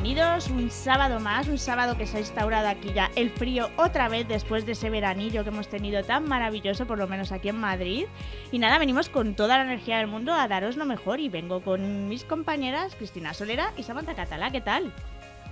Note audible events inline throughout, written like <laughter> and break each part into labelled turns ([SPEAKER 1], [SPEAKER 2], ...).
[SPEAKER 1] Bienvenidos un sábado más, un sábado que se ha instaurado aquí ya el frío otra vez después de ese veranillo que hemos tenido tan maravilloso, por lo menos aquí en Madrid. Y nada, venimos con toda la energía del mundo a daros lo mejor y vengo con mis compañeras Cristina Solera y Samantha Catalá, ¿qué tal?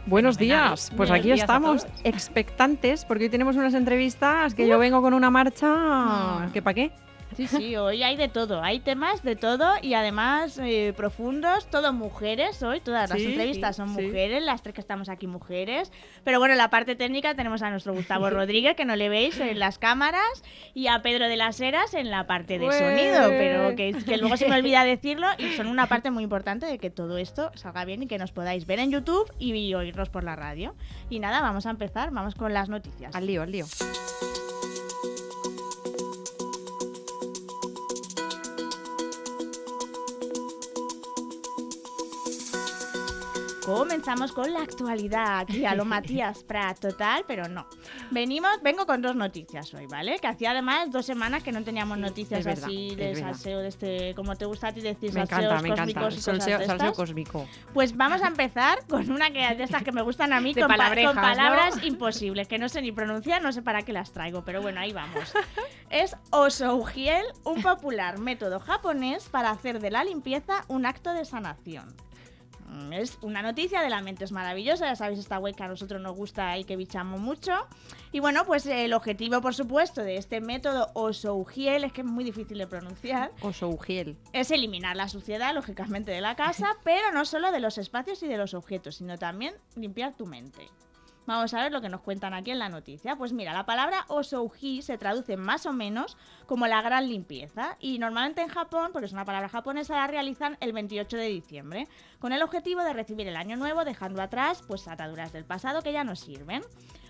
[SPEAKER 2] Buenos días, pues
[SPEAKER 1] Buenos
[SPEAKER 2] aquí
[SPEAKER 1] días
[SPEAKER 2] estamos expectantes porque hoy tenemos unas entrevistas que yo vengo con una marcha
[SPEAKER 1] Ah.
[SPEAKER 2] que para qué.
[SPEAKER 1] Sí, sí, hoy hay de todo, hay temas de todo y además eh, profundos, todo mujeres hoy, todas las
[SPEAKER 2] Sí,
[SPEAKER 1] entrevistas son
[SPEAKER 2] sí.
[SPEAKER 1] mujeres, las tres que estamos aquí mujeres, pero bueno, en la parte técnica tenemos a nuestro Gustavo <laughs> Rodríguez, que no le veis en las cámaras, y a Pedro de las Heras en la parte de
[SPEAKER 2] Ué.
[SPEAKER 1] sonido, pero que, que luego se me olvida decirlo y son una parte muy importante de que todo esto salga bien y que nos podáis ver en YouTube y oírnos por la radio. Y nada, vamos a empezar, vamos con las noticias.
[SPEAKER 2] Al lío, al lío.
[SPEAKER 1] Comenzamos con la actualidad aquí a lo <laughs> Matías Prat total, pero no. Venimos, vengo con dos noticias hoy, ¿vale? Que hacía además dos semanas que no teníamos noticias
[SPEAKER 2] verdad,
[SPEAKER 1] así de salseo de este, como te gusta a ti decir,
[SPEAKER 2] Me encanta, me encanta. Salseo, salseo cósmico.
[SPEAKER 1] Pues vamos a empezar con una que de estas que me gustan a mí, <laughs> con, palabras imposibles, que no sé ni pronunciar, no sé para qué las traigo, pero bueno, ahí vamos. es Osougiel, un popular método japonés para hacer de la limpieza un acto de sanación. Mm, Es una noticia de la mente es maravillosa, ya sabéis esta web que a nosotros nos gusta y que bichamos mucho. Y bueno, pues el objetivo, por supuesto, de este método Osougiel, es que es muy difícil de pronunciar,
[SPEAKER 2] Oso ujiel.
[SPEAKER 1] es eliminar la suciedad, lógicamente, de la casa, <laughs> pero no solo de los espacios y de los objetos, sino también limpiar tu mente. Vamos a ver lo que nos cuentan aquí en la noticia. Pues mira, la palabra osouji se traduce más o menos como la gran limpieza y normalmente en Japón, porque es una palabra japonesa, la realizan el 28 de diciembre, con el objetivo de recibir el año nuevo dejando atrás pues ataduras del pasado que ya no sirven.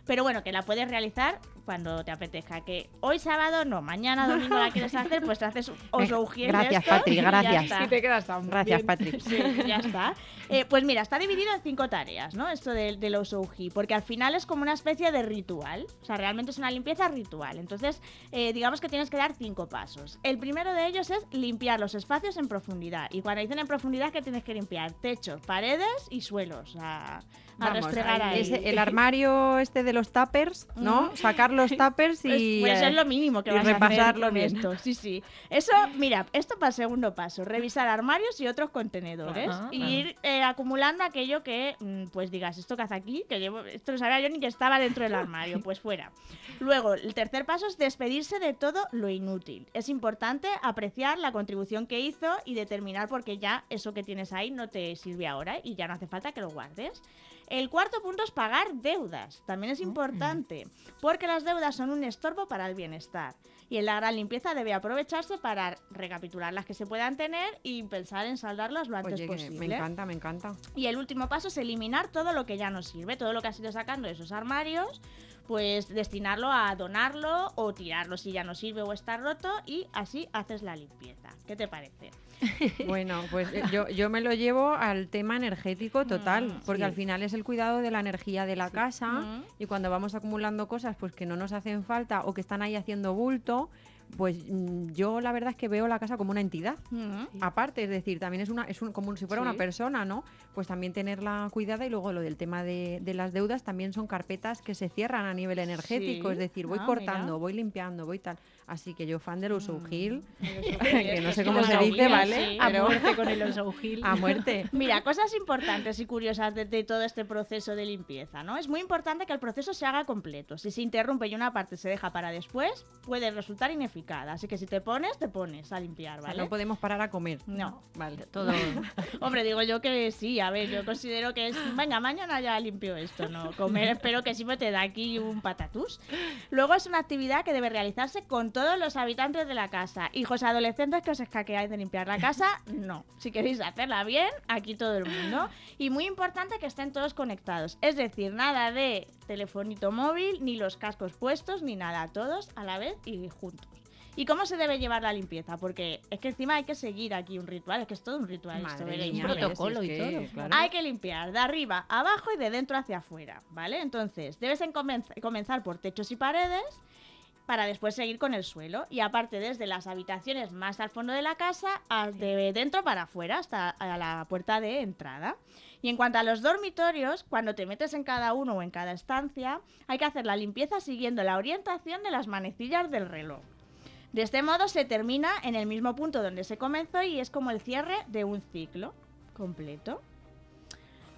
[SPEAKER 1] Pero bueno, que la puedes realizar cuando te apetezca. Que hoy sábado no, mañana domingo la quieres hacer, pues te haces un osouji de
[SPEAKER 2] Gracias,
[SPEAKER 1] estos
[SPEAKER 2] Patri,
[SPEAKER 1] y ya
[SPEAKER 2] gracias.
[SPEAKER 1] está.
[SPEAKER 2] Y te quedas tan Gracias,
[SPEAKER 1] bien.
[SPEAKER 2] Patrick. <laughs>
[SPEAKER 1] Sí, ya está. Eh, pues mira, está dividido en cinco tareas, ¿no? Esto del, del Osouji, porque al final es como una especie de ritual. O sea, realmente es una limpieza ritual. Entonces, eh, digamos que tienes que dar cinco pasos. El primero de ellos es limpiar los espacios en profundidad. Y cuando dicen en profundidad, que tienes que limpiar? Techos, paredes y suelos. Sea, a
[SPEAKER 2] Vamos,
[SPEAKER 1] restregar ahí.
[SPEAKER 2] ese- el <laughs> armario este de los tuppers, ¿no?
[SPEAKER 1] Mm.
[SPEAKER 2] Sacar los <laughs> tuppers
[SPEAKER 1] Pues,
[SPEAKER 2] y
[SPEAKER 1] pues
[SPEAKER 2] eh,
[SPEAKER 1] es lo mínimo que vas a hacer
[SPEAKER 2] repasarlo
[SPEAKER 1] con
[SPEAKER 2] bien.
[SPEAKER 1] esto. Sí, sí. Eso, mira, esto para el segundo paso. Revisar armarios y otros contenedores.
[SPEAKER 2] Ajá,
[SPEAKER 1] y ir eh, acumulando aquello que, mm, pues digas, esto que hace aquí, que llevo, esto no sabía yo ni que estaba dentro del armario, pues fuera. Luego, el tercer paso es despedirse de todo lo inútil. Es importante apreciar la contribución que hizo y determinar por qué ya eso que tienes ahí no te sirve ahora y ya no hace falta que lo guardes. El cuarto punto es pagar deudas. También es importante, porque las deudas son un estorbo para el bienestar. Y en la gran limpieza debe aprovecharse para recapitular las que se puedan tener y pensar en saldarlas lo antes
[SPEAKER 2] Oye,
[SPEAKER 1] posible.
[SPEAKER 2] me encanta, me encanta.
[SPEAKER 1] Y el último paso es eliminar todo lo que ya no sirve, todo lo que has ido sacando de esos armarios, pues destinarlo a donarlo o tirarlo si ya no sirve o está roto y así haces la limpieza. ¿Qué te parece? <laughs>
[SPEAKER 2] Bueno, pues eh, yo, yo me lo llevo al tema energético total,
[SPEAKER 1] Mm,
[SPEAKER 2] porque
[SPEAKER 1] sí.
[SPEAKER 2] al final es el cuidado de la energía de la casa
[SPEAKER 1] Mm.
[SPEAKER 2] y cuando vamos acumulando cosas pues que no nos hacen falta o que están ahí haciendo bulto, pues mm, yo la verdad es que veo la casa como una entidad. Aparte, es decir, también es una es un- como si fuera
[SPEAKER 1] Sí.
[SPEAKER 2] una persona, ¿no? Pues también tenerla cuidada y luego lo del tema de, de las deudas también son carpetas que se cierran a nivel energético,
[SPEAKER 1] Sí.
[SPEAKER 2] es decir, voy
[SPEAKER 1] Ah,
[SPEAKER 2] cortando,
[SPEAKER 1] mira.
[SPEAKER 2] voy limpiando, voy tal. Así que yo fan del
[SPEAKER 1] Mm.
[SPEAKER 2] Usuhil,
[SPEAKER 1] El <laughs>
[SPEAKER 2] que no sé cómo se dice, ¿vale?
[SPEAKER 1] sí.
[SPEAKER 3] A muerte <laughs> con el Osouhil.
[SPEAKER 2] a muerte.
[SPEAKER 1] Mira, cosas importantes y curiosas de, de todo este proceso de limpieza, ¿no? Es muy importante que el proceso se haga completo. Si se interrumpe y una parte se deja para después, puede resultar planificada. Así que si te pones, te pones a limpiar,
[SPEAKER 2] O sea,
[SPEAKER 1] ¿vale?
[SPEAKER 2] no podemos parar a comer.
[SPEAKER 1] No.
[SPEAKER 2] Vale. <laughs>
[SPEAKER 3] Todo.
[SPEAKER 1] Hombre, digo yo que sí, a ver, yo considero que es, venga, mañana ya limpio esto, ¿no? Comer espero que siempre te da aquí un patatús. Luego es una actividad que debe realizarse con todos los habitantes de la casa. Hijos adolescentes que os escaqueáis de limpiar la casa, no. Si queréis hacerla bien, aquí todo el mundo. Y muy importante que estén todos conectados. Es decir, nada de telefonito móvil, ni los cascos puestos, ni nada. Todos a la vez y juntos. ¿Y cómo se debe llevar la limpieza? Porque es que encima hay que seguir aquí un ritual, es que es todo un ritual esto. Hay que limpiar de arriba, abajo y de dentro hacia afuera, ¿vale? Entonces, debes en comenz- comenzar por techos y paredes para después seguir con el suelo. Y aparte, desde las habitaciones más al fondo de la casa, de dentro para afuera, hasta a la puerta de entrada. Y en cuanto a los dormitorios, cuando te metes en cada uno o en cada estancia, hay que hacer la limpieza siguiendo la orientación de las manecillas del reloj. De este modo se termina en el mismo punto donde se comenzó y es como el cierre de un ciclo completo.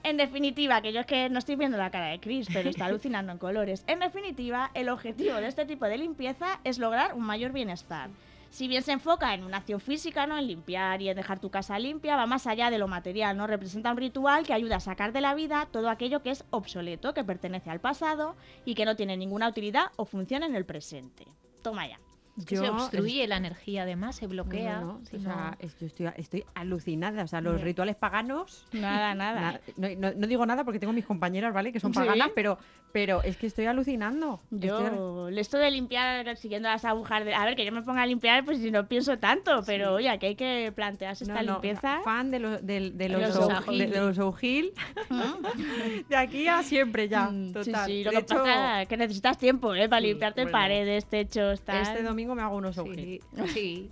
[SPEAKER 1] En definitiva, que yo es que no estoy viendo la cara de Chris, pero está <laughs> alucinando en colores. En definitiva, el objetivo de este tipo de limpieza es lograr un mayor bienestar. Si bien se enfoca en una acción física, ¿no? En limpiar y en dejar tu casa limpia, va más allá de lo material, ¿no? Representa un ritual que ayuda a sacar de la vida todo aquello que es obsoleto, que pertenece al pasado y que no tiene ninguna utilidad o función en el presente. Toma ya.
[SPEAKER 3] Que se obstruye la energía, además, se bloquea.
[SPEAKER 2] No, no,
[SPEAKER 3] si
[SPEAKER 2] o
[SPEAKER 3] no-
[SPEAKER 2] sea, es- yo estoy, estoy alucinada. O sea, los
[SPEAKER 1] Bien.
[SPEAKER 2] rituales paganos.
[SPEAKER 1] Nada, nada.
[SPEAKER 2] no, no- no digo nada porque tengo mis compañeras, ¿vale? Que son
[SPEAKER 1] Sí.
[SPEAKER 2] paganas, pero, pero es que estoy alucinando. Estoy al-
[SPEAKER 1] Yo, esto de limpiar siguiendo las agujas, de, a ver, que yo me ponga a limpiar, pues si no pienso tanto, pero oye, que hay que plantearse esta
[SPEAKER 2] no, no,
[SPEAKER 1] limpieza.
[SPEAKER 2] fan de, los de, de los,
[SPEAKER 1] Los
[SPEAKER 2] de, de los O'Hill. <laughs> de aquí a siempre ya.
[SPEAKER 1] Mm,
[SPEAKER 2] total.
[SPEAKER 1] Sí, sí, lo
[SPEAKER 2] De
[SPEAKER 1] que
[SPEAKER 2] hecho,
[SPEAKER 1] pasa es que necesitas tiempo, ¿eh? Para
[SPEAKER 2] Sí,
[SPEAKER 1] limpiarte
[SPEAKER 2] bueno.
[SPEAKER 1] paredes, techos, tal.
[SPEAKER 2] este domingo me hago unos.
[SPEAKER 3] Sí, sí.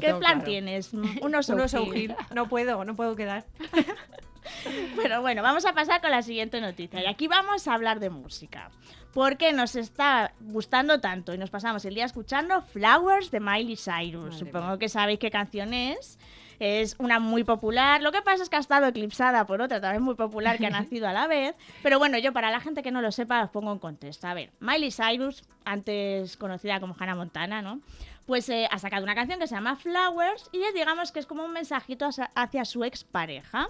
[SPEAKER 1] ¿Qué plan
[SPEAKER 2] claro.
[SPEAKER 1] tienes? <laughs> Unos. O'Hill.
[SPEAKER 2] No puedo, no puedo quedar. <laughs>
[SPEAKER 1] Pero bueno, vamos a pasar con la siguiente noticia. Y aquí vamos a hablar de música. Porque nos está gustando tanto y nos pasamos el día escuchando Flowers de Miley Cyrus.
[SPEAKER 2] Madre
[SPEAKER 1] Supongo
[SPEAKER 2] mía.
[SPEAKER 1] que sabéis qué canción es. Es una muy popular. Lo que pasa es que ha estado eclipsada por otra también muy popular que ha <laughs> nacido a la vez. Pero bueno, yo para la gente que no lo sepa os pongo en contexto. A ver, Miley Cyrus, antes conocida como Hannah Montana, ¿no? Pues eh, ha sacado una canción que se llama Flowers y es, digamos que es como un mensajito hacia- hacia su expareja.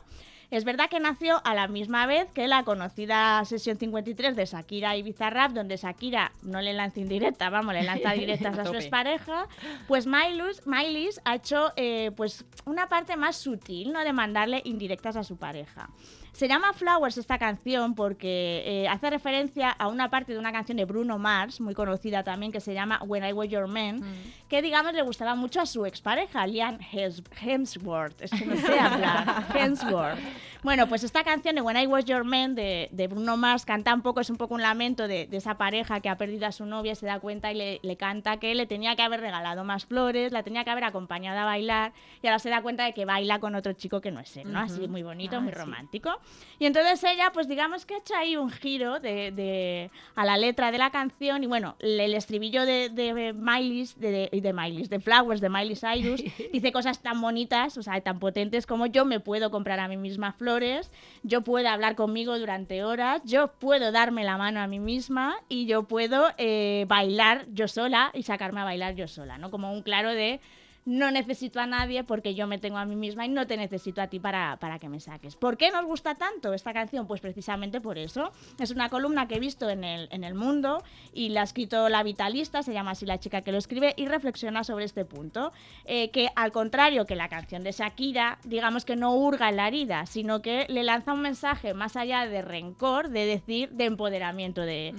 [SPEAKER 1] Es verdad que nació a la misma vez que la conocida sesión 53 de Shakira y Bizarrap, donde Shakira no le lanza indirecta, vamos, le lanza <laughs> directas
[SPEAKER 2] A
[SPEAKER 1] su expareja. Pues Miley, Miley ha hecho eh, pues una parte más sutil, ¿no? De mandarle indirectas a su pareja. Se llama Flowers esta canción porque eh, hace referencia a una parte de una canción de Bruno Mars, muy conocida también, que se llama When I Was Your Man, que digamos le gustaba mucho a su expareja, Liam Hems- Hemsworth. Es que no sé hablar. <laughs> Hemsworth. Bueno, pues esta canción de When I Was Your Man de, de Bruno Mars canta un poco, es un poco un lamento de, de esa pareja que ha perdido a su novia, se da cuenta y le, le canta que le tenía que haber regalado más flores, la tenía que haber acompañado a bailar y ahora se da cuenta de que baila con otro chico que no es él, ¿no? Así muy bonito,
[SPEAKER 3] Ah,
[SPEAKER 1] muy romántico. Y entonces ella, pues digamos que ha hecho ahí un giro de, de- a la letra de la canción y bueno, el estribillo de, de Miley, de, de, de Miley, de Flowers, de Miley Cyrus, <laughs> dice cosas tan bonitas, o sea, tan potentes como yo me puedo comprar a mí misma flores, yo puedo hablar conmigo durante horas, yo puedo darme la mano a mí misma y yo puedo eh, bailar yo sola y sacarme a bailar yo sola, ¿no? Como un claro de no necesito a nadie porque yo me tengo a mí misma y no te necesito a ti para, para que me saques. ¿Por qué nos gusta tanto esta canción? Pues precisamente por eso. Es una columna que he visto en el, en el mundo y la ha escrito la Vitalista, se llama así la chica que lo escribe, y reflexiona sobre este punto. Eh, que al contrario que la canción de Shakira, digamos que no hurga en la herida, sino que le lanza un mensaje más allá de rencor, de decir, de empoderamiento, de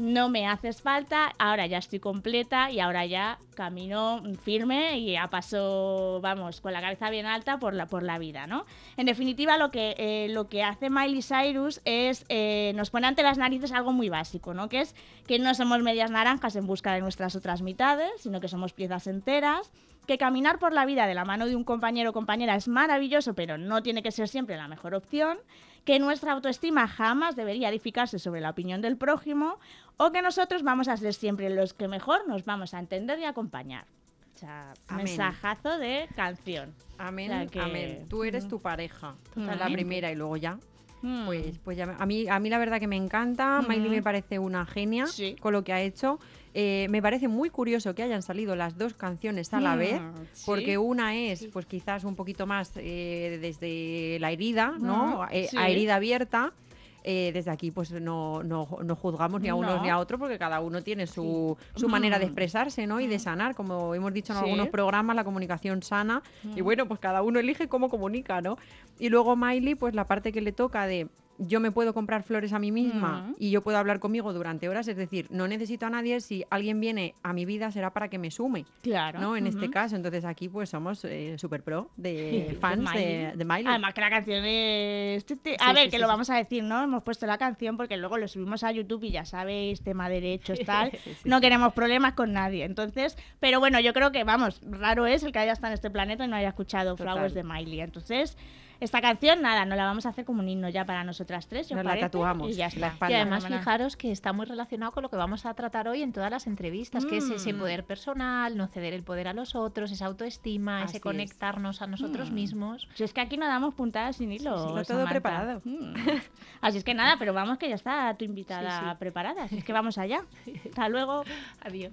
[SPEAKER 1] no me haces falta, ahora ya estoy completa y ahora ya camino firme y a paso, vamos, con la cabeza bien alta por la, por la vida, ¿no? En definitiva, lo que, eh, lo que hace Miley Cyrus es, eh, nos pone ante las narices algo muy básico, ¿no? Que es que no somos medias naranjas en busca de nuestras otras mitades, sino que somos piezas enteras, que caminar por la vida de la mano de un compañero o compañera es maravilloso, pero no tiene que ser siempre la mejor opción, que nuestra autoestima jamás debería edificarse sobre la opinión del prójimo, o que nosotros vamos a ser siempre los que mejor nos vamos a entender y acompañar. O sea,
[SPEAKER 2] Amén.
[SPEAKER 1] mensajazo de canción.
[SPEAKER 2] Amén,
[SPEAKER 1] O sea que-
[SPEAKER 2] amén. Tú eres
[SPEAKER 1] Ujú.
[SPEAKER 2] tu pareja. La primera y luego ya.
[SPEAKER 1] Mm.
[SPEAKER 2] Pues, pues ya a, mí, a mí la verdad que me encanta. Miley
[SPEAKER 1] Ujú.
[SPEAKER 2] me parece una genia
[SPEAKER 1] Sí.
[SPEAKER 2] con lo que ha hecho. Eh, me parece muy curioso que hayan salido las dos canciones a la
[SPEAKER 1] Mm,
[SPEAKER 2] vez,
[SPEAKER 1] sí.
[SPEAKER 2] porque una es, pues quizás un poquito más eh, desde la herida, ¿no?
[SPEAKER 1] Ujú,
[SPEAKER 2] Eh,
[SPEAKER 1] sí.
[SPEAKER 2] A herida abierta. Eh, desde aquí, pues no, no, no juzgamos ni a unos
[SPEAKER 1] No.
[SPEAKER 2] ni a otros, porque cada uno tiene su, su manera de
[SPEAKER 1] Mm. <clears throat>
[SPEAKER 2] expresarse, ¿no? Y de sanar, como hemos dicho en
[SPEAKER 1] Sí.
[SPEAKER 2] algunos programas, la comunicación sana. Y
[SPEAKER 1] Mm.
[SPEAKER 2] bueno, pues cada uno elige cómo comunica, ¿no? Y luego Miley, pues la parte que le toca de yo me puedo comprar flores a mí misma
[SPEAKER 1] Mm.
[SPEAKER 2] y yo puedo hablar conmigo durante horas, es decir, no necesito a nadie, si alguien viene a mi vida será para que me sume,
[SPEAKER 1] Claro.
[SPEAKER 2] ¿no? En este caso, entonces aquí pues somos eh, super pro <laughs> de fans de,
[SPEAKER 1] Miley.
[SPEAKER 2] de Miley.
[SPEAKER 1] Además que la canción es... A
[SPEAKER 2] Sí,
[SPEAKER 1] ver,
[SPEAKER 2] sí,
[SPEAKER 1] que
[SPEAKER 2] sí,
[SPEAKER 1] lo vamos a decir, ¿no? Hemos puesto la canción porque luego lo subimos a YouTube y ya sabéis, tema derechos, <laughs> tal. no queremos problemas con nadie. Entonces, pero bueno, yo creo que, vamos, raro es el que haya estado en este planeta y no haya escuchado
[SPEAKER 2] Total.
[SPEAKER 1] Flowers de Miley. Entonces, esta canción, nada, nos la vamos a hacer como un himno ya para nosotras tres, ¿os
[SPEAKER 2] Nos la
[SPEAKER 1] parece?
[SPEAKER 2] tatuamos
[SPEAKER 1] Y ya
[SPEAKER 2] la
[SPEAKER 1] está.
[SPEAKER 2] espalda.
[SPEAKER 3] Y además fijaros que está muy relacionado con lo que vamos a tratar hoy en todas las entrevistas, que es ese
[SPEAKER 1] Mm.
[SPEAKER 3] poder personal, no ceder el poder a los otros, esa autoestima,
[SPEAKER 2] Así
[SPEAKER 3] ese
[SPEAKER 2] es.
[SPEAKER 3] conectarnos a nosotros
[SPEAKER 1] Mm.
[SPEAKER 3] mismos.
[SPEAKER 1] Si es que aquí no damos puntadas sin hilo.
[SPEAKER 2] sí, está todo preparado.
[SPEAKER 1] Mm. <laughs> Así es que nada, pero vamos que ya está tu invitada
[SPEAKER 3] Sí, sí.
[SPEAKER 1] preparada. Así es que vamos allá. Hasta luego. <laughs>
[SPEAKER 3] Adiós.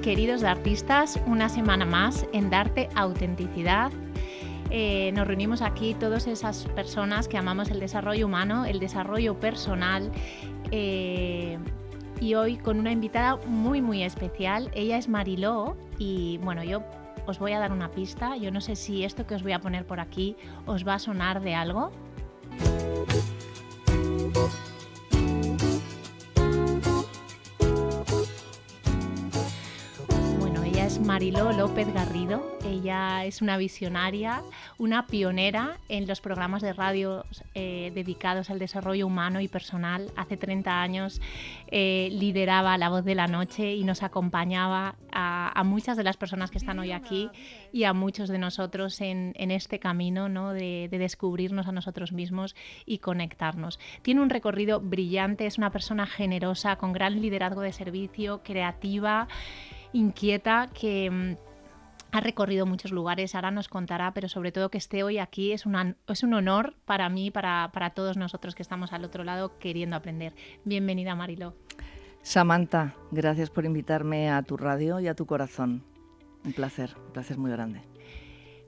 [SPEAKER 3] Queridos artistas. Una semana más en Darte Autenticidad. Eh, nos reunimos aquí todas esas personas que amamos el desarrollo humano, el desarrollo personal. eh, y hoy con una invitada muy muy especial. Ella es Mariló y bueno, yo os voy a dar una pista. Yo no sé si esto que os voy a poner por aquí os va a sonar de algo. Mariló López Garrido. Ella es una visionaria, una pionera en los programas de radio eh, dedicados al desarrollo humano y personal. Hace 30 años eh, lideraba La Voz de la Noche y nos acompañaba a, muchas de las personas que están hoy aquí y a muchos de nosotros en, este camino ¿no? de, de descubrirnos a nosotros mismos y conectarnos. Tiene un recorrido brillante, es una persona generosa, con gran liderazgo de servicio, creativa inquieta que mm, ha recorrido muchos lugares, ahora nos contará, pero sobre todo que esté hoy aquí es, una- es un honor para mí, para, para todos nosotros que estamos al otro lado queriendo aprender. Bienvenida, Marilo.
[SPEAKER 4] Samantha, gracias por invitarme a tu radio y a tu corazón. Un placer, un placer muy grande.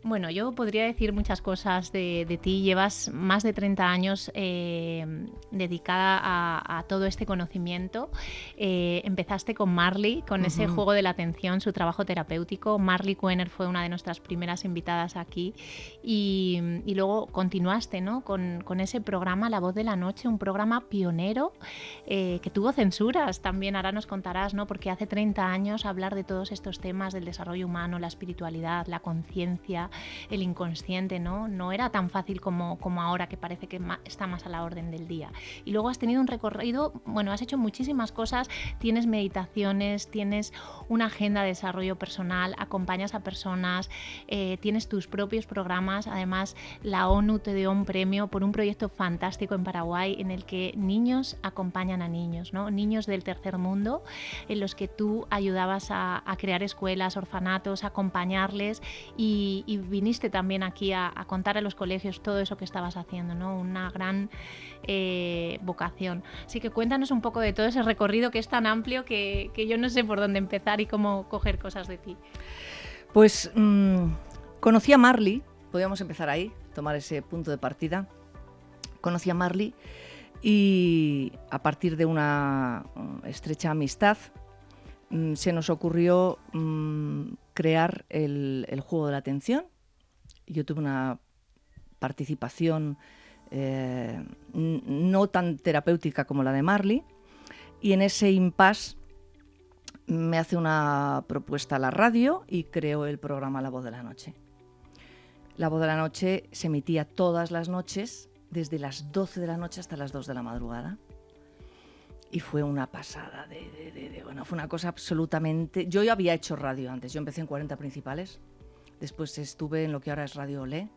[SPEAKER 3] Bueno, yo podría decir muchas cosas de, de ti. Llevas más de 30 años eh, dedicada a, a todo este conocimiento. Eh, empezaste con Marley, con ese juego de la atención, su trabajo terapéutico. Marley Kuener fue una de nuestras primeras invitadas aquí. Y, y luego continuaste ¿no? con, con ese programa La Voz de la Noche, un programa pionero eh, que tuvo censuras también. Ahora nos contarás, ¿no? porque hace 30 años hablar de todos estos temas del desarrollo humano, la espiritualidad, la conciencia, el inconsciente, ¿no? No era tan fácil como, como ahora, que parece que está más a la orden del día. Y luego has tenido un recorrido, bueno, has hecho muchísimas cosas, tienes meditaciones, tienes una agenda de desarrollo personal, acompañas a personas, eh, tienes tus propios programas, además la ONU te dio un premio por un proyecto fantástico en Paraguay en el que niños acompañan a niños, ¿no? Niños del tercer mundo, en los que tú ayudabas a, a crear escuelas, orfanatos, acompañarles y, y viniste también aquí a, contar a los colegios todo eso que estabas haciendo, ¿no? Una gran eh, vocación. Así que cuéntanos un poco de todo ese recorrido que es tan amplio que, que yo no sé por dónde empezar y cómo coger cosas de ti.
[SPEAKER 4] Pues mm, conocí a Marley, podríamos empezar ahí, tomar ese punto de partida. Conocí a Marley y a partir de una mm, estrecha amistad mm, se nos ocurrió crear el, el juego de la atención. Yo tuve una participación eh, no tan terapéutica como la de Marley y en ese impasse me hace una propuesta a la radio y creo el programa La Voz de la Noche. La Voz de la Noche se emitía todas las noches, desde las 12 de la noche hasta las 2 de la madrugada. Y fue una pasada, de- de- de- bueno, fue una cosa absolutamente... Yo ya había hecho radio antes, yo empecé en 40 principales, después estuve en lo que ahora es Radio Olé,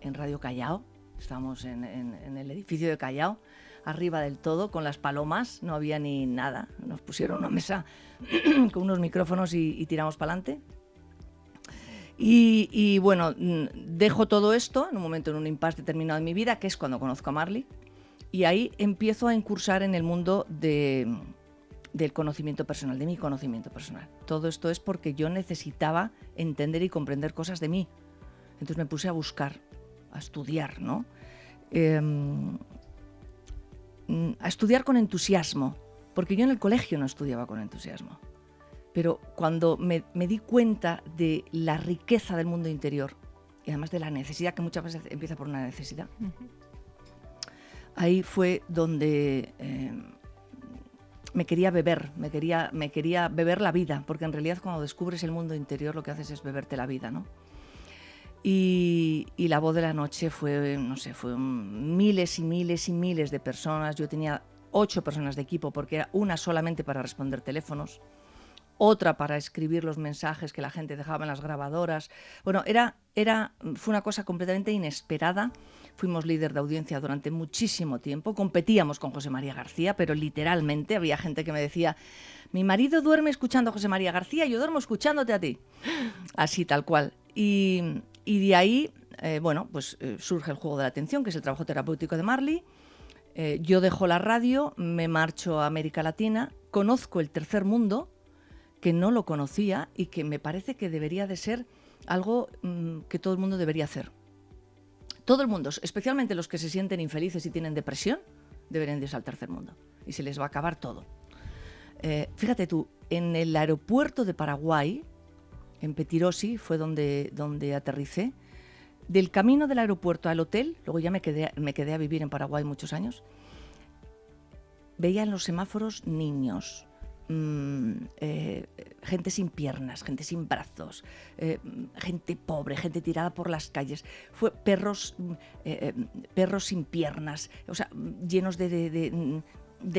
[SPEAKER 4] en Radio Callao, estábamos en, el edificio de Callao, arriba del todo, con las palomas, no había ni nada, nos pusieron una mesa <clears throat> con unos micrófonos y, y tiramos para adelante. Y, y, bueno, mm, dejo todo esto en un momento, en un impasse determinado de mi vida, que es cuando conozco a Marley, y ahí empiezo a incursar en el mundo de- del conocimiento personal, de mi conocimiento personal. Todo esto es porque yo necesitaba entender y comprender cosas de mí. Entonces me puse a buscar, a estudiar, ¿no? Em, a estudiar con entusiasmo, porque yo en el colegio no estudiaba con entusiasmo. Pero cuando me, me di cuenta de la riqueza del mundo interior y además de la necesidad, que muchas veces empieza por una necesidad, ahí fue donde eh, me quería beber, me quería, me quería beber la vida, porque en realidad cuando descubres el mundo interior lo que haces es beberte la vida, ¿no? Y, y la voz de la noche fue, no sé, fue miles y miles y miles de personas. Yo tenía ocho personas de equipo porque era una solamente para responder teléfonos, otra para escribir los mensajes que la gente dejaba en las grabadoras. Bueno, era, era, fue una cosa completamente inesperada. Fuimos líder de audiencia durante muchísimo tiempo. Competíamos con José María García, pero literalmente había gente que me decía, mi marido duerme escuchando a José María García yo duermo escuchándote a ti. Así, tal cual. Y, y de ahí, eh, bueno, pues eh, surge el juego de la atención, que es el trabajo terapéutico de Marley. Eh, yo dejo la radio, me marcho a América Latina, conozco el tercer mundo, que no lo conocía y que me parece que debería de ser algo mm, que todo el mundo debería hacer. Todo el mundo, especialmente los que se sienten infelices y tienen depresión, deberían de irse al tercer mundo y se les va a acabar todo. Eh, fíjate tú, en el aeropuerto de Paraguay, en Petirosi, fue donde, donde aterricé, del camino del aeropuerto al hotel, luego ya me quedé, me quedé a vivir en Paraguay muchos años, veía en los semáforos niños, mm, eh, gente sin piernas, gente sin brazos, eh, gente pobre, gente tirada por las calles, fue perros, mm, eh, perros sin piernas, o sea, mm, llenos de, de- de, mm,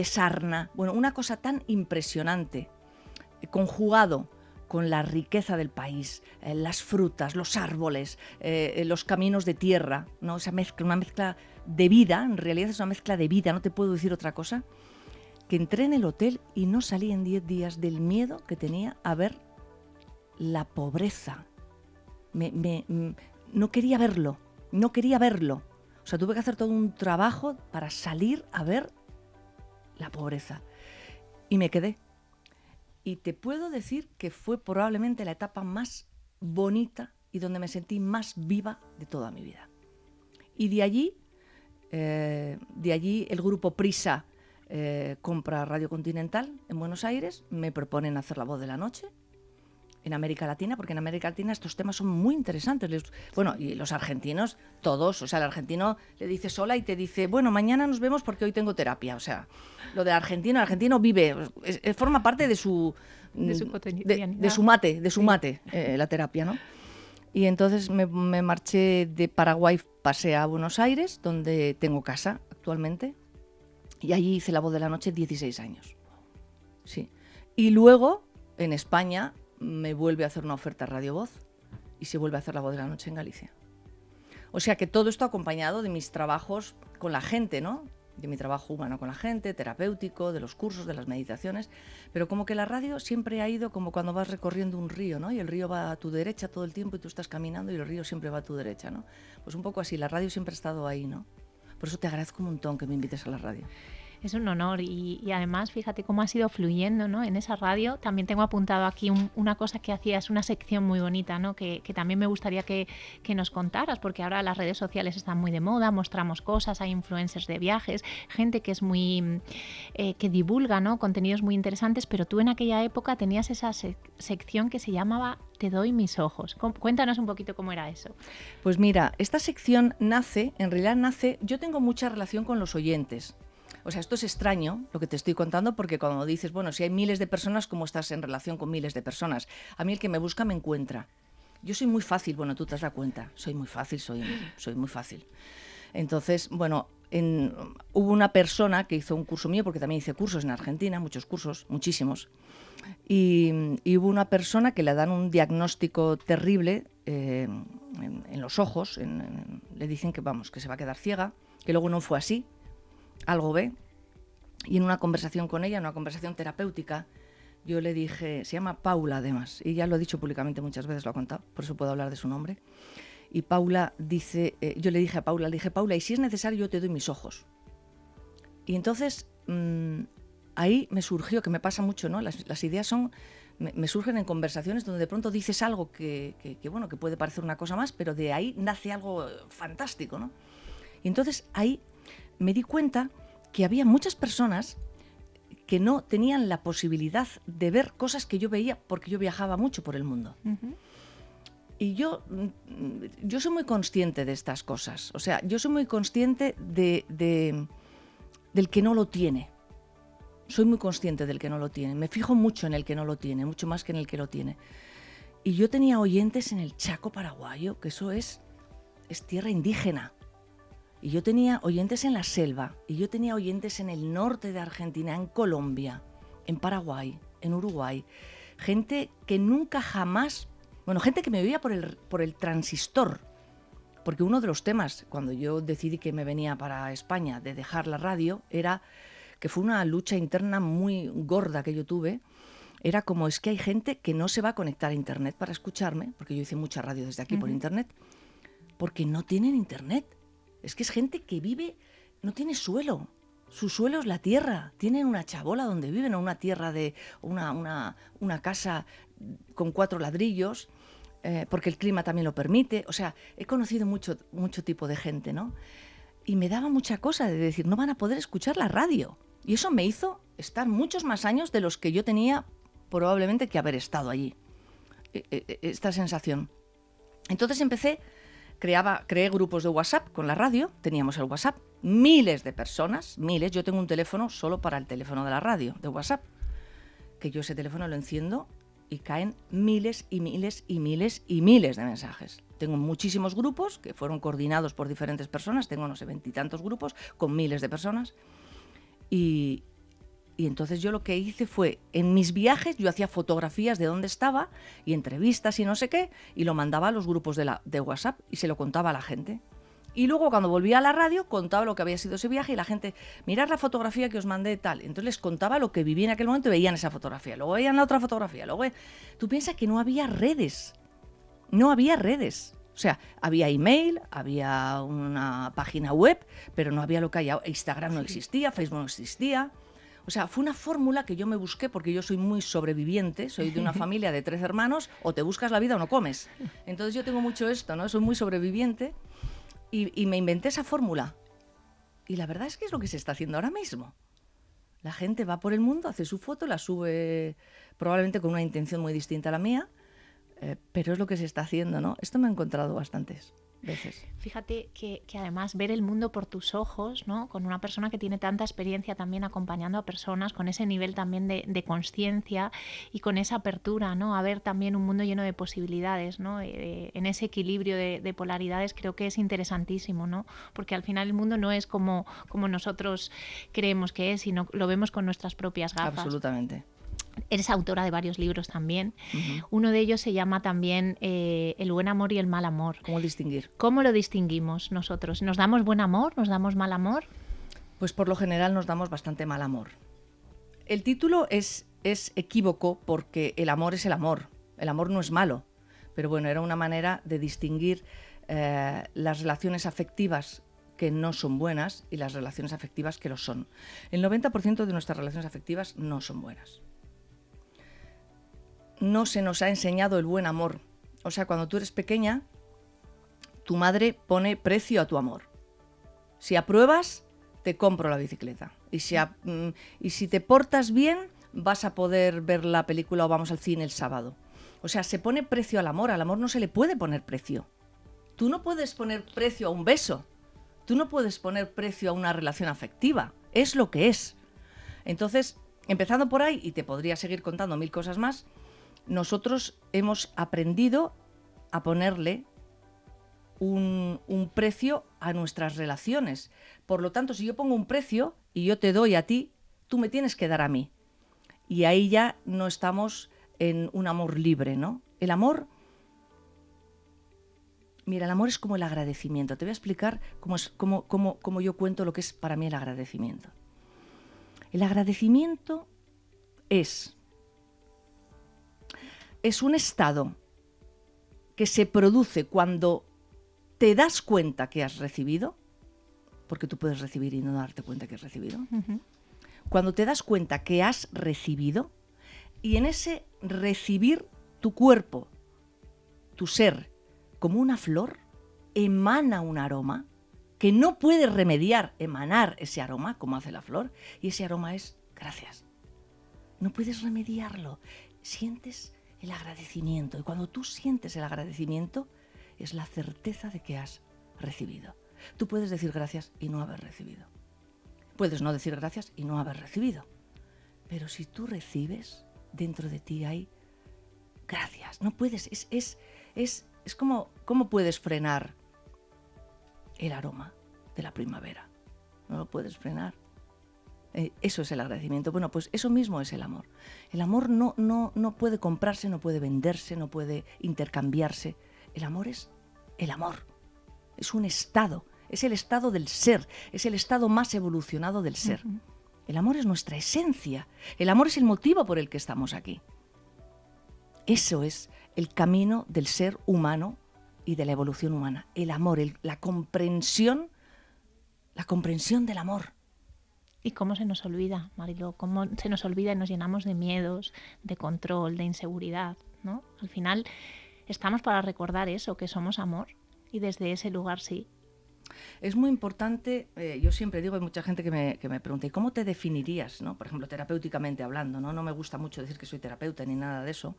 [SPEAKER 4] sarna. Bueno, una cosa tan impresionante, conjugado con la riqueza del país, las frutas, los árboles, los caminos de tierra, ¿no? Esa mezcla, una mezcla de vida, en realidad es una mezcla de vida, no te puedo decir otra cosa, que entré en el hotel y no salí en 10 días del miedo que tenía a ver la pobreza. Me- mm, no quería verlo, no quería verlo. O sea, tuve que hacer todo un trabajo para salir a ver la pobreza. Y me quedé. Y te puedo decir que fue probablemente la etapa más bonita y donde me sentí más viva de toda mi vida. Y de allí, eh, de allí el grupo Prisa eh, compra Radio Continental en Buenos Aires, me proponen hacer la voz de la noche en América Latina, porque en América Latina estos temas son muy interesantes. Les- bueno, y los argentinos, todos, o sea, el argentino le dice sola y te dice, bueno, mañana nos vemos porque hoy tengo terapia. O sea, lo del argentino, el argentino vive, es- es- forma parte de su,
[SPEAKER 3] De su
[SPEAKER 4] de su mate, de su mate, eh, la terapia, ¿no? Y entonces me, me marché de Paraguay, pasé a Buenos Aires, donde tengo casa actualmente, y allí hice la voz de la noche 16 años. Sí. Y luego, en España, me vuelve a hacer una oferta Radio Voz y se vuelve a hacer la voz de la noche en Galicia. O sea que todo esto acompañado de mis trabajos con la gente, ¿no? De mi trabajo humano con la gente, terapéutico, de los cursos, de las meditaciones. Pero como que la radio siempre ha ido como cuando vas recorriendo un río, ¿no? Y el río va a tu derecha todo el tiempo y tú estás caminando y el río siempre va a tu derecha, ¿no? Pues un poco así, la radio siempre ha estado ahí, ¿no? Por eso te agradezco un montón que me invites a la radio.
[SPEAKER 3] Es un honor y, además fíjate cómo ha sido fluyendo ¿no? en esa radio. También tengo apuntado aquí un- una cosa que hacías, una sección muy bonita, ¿no? que, también me gustaría que, nos contaras, porque ahora las redes sociales están muy de moda, mostramos cosas, hay influencers de viajes, gente que es muy mm, eh, que divulga ¿no? contenidos muy interesantes, pero tú en aquella época tenías esa sec- sección que se llamaba Te doy mis ojos. Cuéntanos un poquito cómo era eso.
[SPEAKER 4] Pues mira, esta sección nace, en realidad nace, yo tengo mucha relación con los oyentes. O sea, esto es extraño lo que te estoy contando porque cuando dices, bueno, si hay miles de personas, ¿cómo estás en relación con miles de personas? A mí el que me busca me encuentra. Yo soy muy fácil, bueno, tú te has dado cuenta, soy muy fácil, soy, soy muy fácil. Entonces, bueno, en- hubo una persona que hizo un curso mío, porque también hice cursos en Argentina, muchos cursos, muchísimos, y, hubo una persona que le dan un diagnóstico terrible eh, en, los ojos, le dicen que vamos, que se va a quedar ciega, que luego no fue así, algo ve, y en una conversación con ella, en una conversación terapéutica, yo le dije, se llama Paula además, y ya lo he dicho públicamente muchas veces, lo ha contado, por eso puedo hablar de su nombre. Y Paula dice, eh, yo le dije a Paula, le dije, Paula, y si es necesario yo te doy mis ojos. Y entonces mm, ahí me surgió, que me pasa mucho, ¿no? Las, las ideas son, me, me surgen en conversaciones donde de pronto dices algo que, que- que, bueno, que puede parecer una cosa más, pero de ahí nace algo fantástico, ¿no? Y entonces ahí me di cuenta que había muchas personas que no tenían la posibilidad de ver cosas que yo veía porque yo viajaba mucho por el mundo. Y yo, mm, yo soy muy consciente de estas cosas. O sea, yo soy muy consciente de, de- del que no lo tiene. Soy muy consciente del que no lo tiene. Me fijo mucho en el que no lo tiene, mucho más que en el que lo tiene. Y yo tenía oyentes en el Chaco paraguayo, que eso es, es tierra indígena. Y yo tenía oyentes en la selva, y yo tenía oyentes en el norte de Argentina, en Colombia, en Paraguay, en Uruguay. Gente que nunca jamás, bueno, gente que me veía por el, por el transistor. Porque uno de los temas, cuando yo decidí que me venía para España de dejar la radio, era que fue una lucha interna muy gorda que yo tuve. Era como es que hay gente que no se va a conectar a Internet para escucharme, porque yo hice mucha radio desde aquí por Internet, porque no tienen Internet. Es que es gente que vive, no tiene suelo. Su suelo es la tierra. Tienen una chabola donde viven, o una tierra de una, una, una casa con cuatro ladrillos, eh, porque el clima también lo permite. O sea, he conocido mucho, mucho tipo de gente, ¿no? Y me daba mucha cosa de decir, no van a poder escuchar la radio. Y eso me hizo estar muchos más años de los que yo tenía probablemente que haber estado allí. E- e- Esta sensación. Entonces empecé, creaba, creé grupos de WhatsApp con la radio, teníamos el WhatsApp, miles de personas, miles, yo tengo un teléfono solo para el teléfono de la radio, de WhatsApp, que yo ese teléfono lo enciendo y caen miles y miles y miles y miles de mensajes. Tengo muchísimos grupos que fueron coordinados por diferentes personas, tengo no sé, veintitantos grupos con miles de personas. Y, y entonces yo lo que hice fue, en mis viajes yo hacía fotografías de dónde estaba y entrevistas y no sé qué, y lo mandaba a los grupos de, la, de WhatsApp y se lo contaba a la gente. Y luego cuando volvía a la radio contaba lo que había sido ese viaje y la gente, mirad la fotografía que os mandé tal. Entonces les contaba lo que viví en aquel momento y veían esa fotografía. Luego veían la otra fotografía. Luego Tú piensas que no había redes. No había redes. O sea, había email, había una página web, pero no había lo que hay. Instagram no existía, Facebook no existía. O sea, fue una fórmula que yo me busqué porque yo soy muy sobreviviente, soy de una <laughs> familia de tres hermanos, o te buscas la vida o no comes. Entonces yo tengo mucho esto, ¿no? Soy muy sobreviviente y, y me inventé esa fórmula. Y la verdad es que es lo que se está haciendo ahora mismo. La gente va por el mundo, hace su foto, la sube probablemente con una intención muy distinta a la mía, eh, pero es lo que se está haciendo, ¿no? Esto me he encontrado bastantes veces.
[SPEAKER 3] Fíjate que, que además ver el mundo por tus ojos, ¿no? Con una persona que tiene tanta experiencia también acompañando a personas, con ese nivel también de, de conciencia y con esa apertura, ¿no? A ver también un mundo lleno de posibilidades, ¿no? Eh, en ese equilibrio de, de polaridades creo que es interesantísimo, ¿no? Porque al final el mundo no es como, como nosotros creemos que es, sino lo vemos con nuestras propias gafas.
[SPEAKER 4] Absolutamente.
[SPEAKER 3] Eres autora de varios libros también. Uno de ellos se llama también eh, El buen amor y el mal amor.
[SPEAKER 4] ¿Cómo distinguir?
[SPEAKER 3] ¿Cómo lo distinguimos nosotros? ¿Nos damos buen amor? ¿Nos damos mal amor?
[SPEAKER 4] Pues por lo general nos damos bastante mal amor. El título es, es equívoco porque el amor es el amor. El amor no es malo. Pero bueno, era una manera de distinguir eh, las relaciones afectivas que no son buenas y las relaciones afectivas que lo son. El 90% de nuestras relaciones afectivas no son buenas. No se nos ha enseñado el buen amor. O sea, cuando tú eres pequeña, tu madre pone precio a tu amor. Si apruebas, te compro la bicicleta. Y si, mm, y si te portas bien, vas a poder ver la película o vamos al cine el sábado. O sea, se pone precio al amor. Al amor no se le puede poner precio. Tú no puedes poner precio a un beso. Tú no puedes poner precio a una relación afectiva. es lo que es. Entonces, empezando por ahí, y te podría seguir contando mil cosas más, nosotros hemos aprendido a ponerle un, precio a nuestras relaciones. Por lo tanto, si yo pongo un precio y yo te doy a ti, tú me tienes que dar a mí. Y ahí ya no estamos en un amor libre, ¿no? El amor... Mira, el amor es como el agradecimiento. Te voy a explicar cómo, es, cómo, cómo, cómo yo cuento lo que es para mí el agradecimiento. El agradecimiento es, es un estado que se produce cuando te das cuenta que has recibido, porque tú puedes recibir y no darte cuenta que has recibido. Cuando te das cuenta que has recibido y en ese recibir tu cuerpo, tu ser, como una flor, emana un aroma que no puede remediar emanar ese aroma como hace la flor y ese aroma es gracias. No puedes remediarlo. Sientes el agradecimiento y cuando tú sientes el agradecimiento es la certeza de que has recibido. Tú puedes decir gracias y no haber recibido. Puedes no decir gracias y no haber recibido. Pero si tú recibes, dentro de ti hay gracias. No puedes, es, es, es, es como, ¿cómo puedes frenar el aroma de la primavera? No lo puedes frenar. Eh, eso es el agradecimiento. Bueno, pues eso mismo es el amor. El amor no, no, no puede comprarse, no puede venderse, no puede intercambiarse. El amor es el amor. Es un estado. Es el estado del ser. Es el estado más evolucionado del ser. El amor es nuestra esencia. El amor es el motivo por el que estamos aquí. Eso es el camino del ser humano y de la evolución humana. El amor, el- la comprensión, la comprensión del amor.
[SPEAKER 3] ¿Y cómo se nos olvida, Marilo? ¿Cómo se nos olvida y nos llenamos de miedos, de control, de inseguridad? ¿no? Al final estamos para recordar eso, que somos amor. Y desde ese lugar sí.
[SPEAKER 4] Es muy importante, eh, yo siempre digo, hay mucha gente que me, que me pregunta, ¿y cómo te definirías? ¿no? Por ejemplo, terapéuticamente hablando, ¿no? no me gusta mucho decir que soy terapeuta ni nada de eso.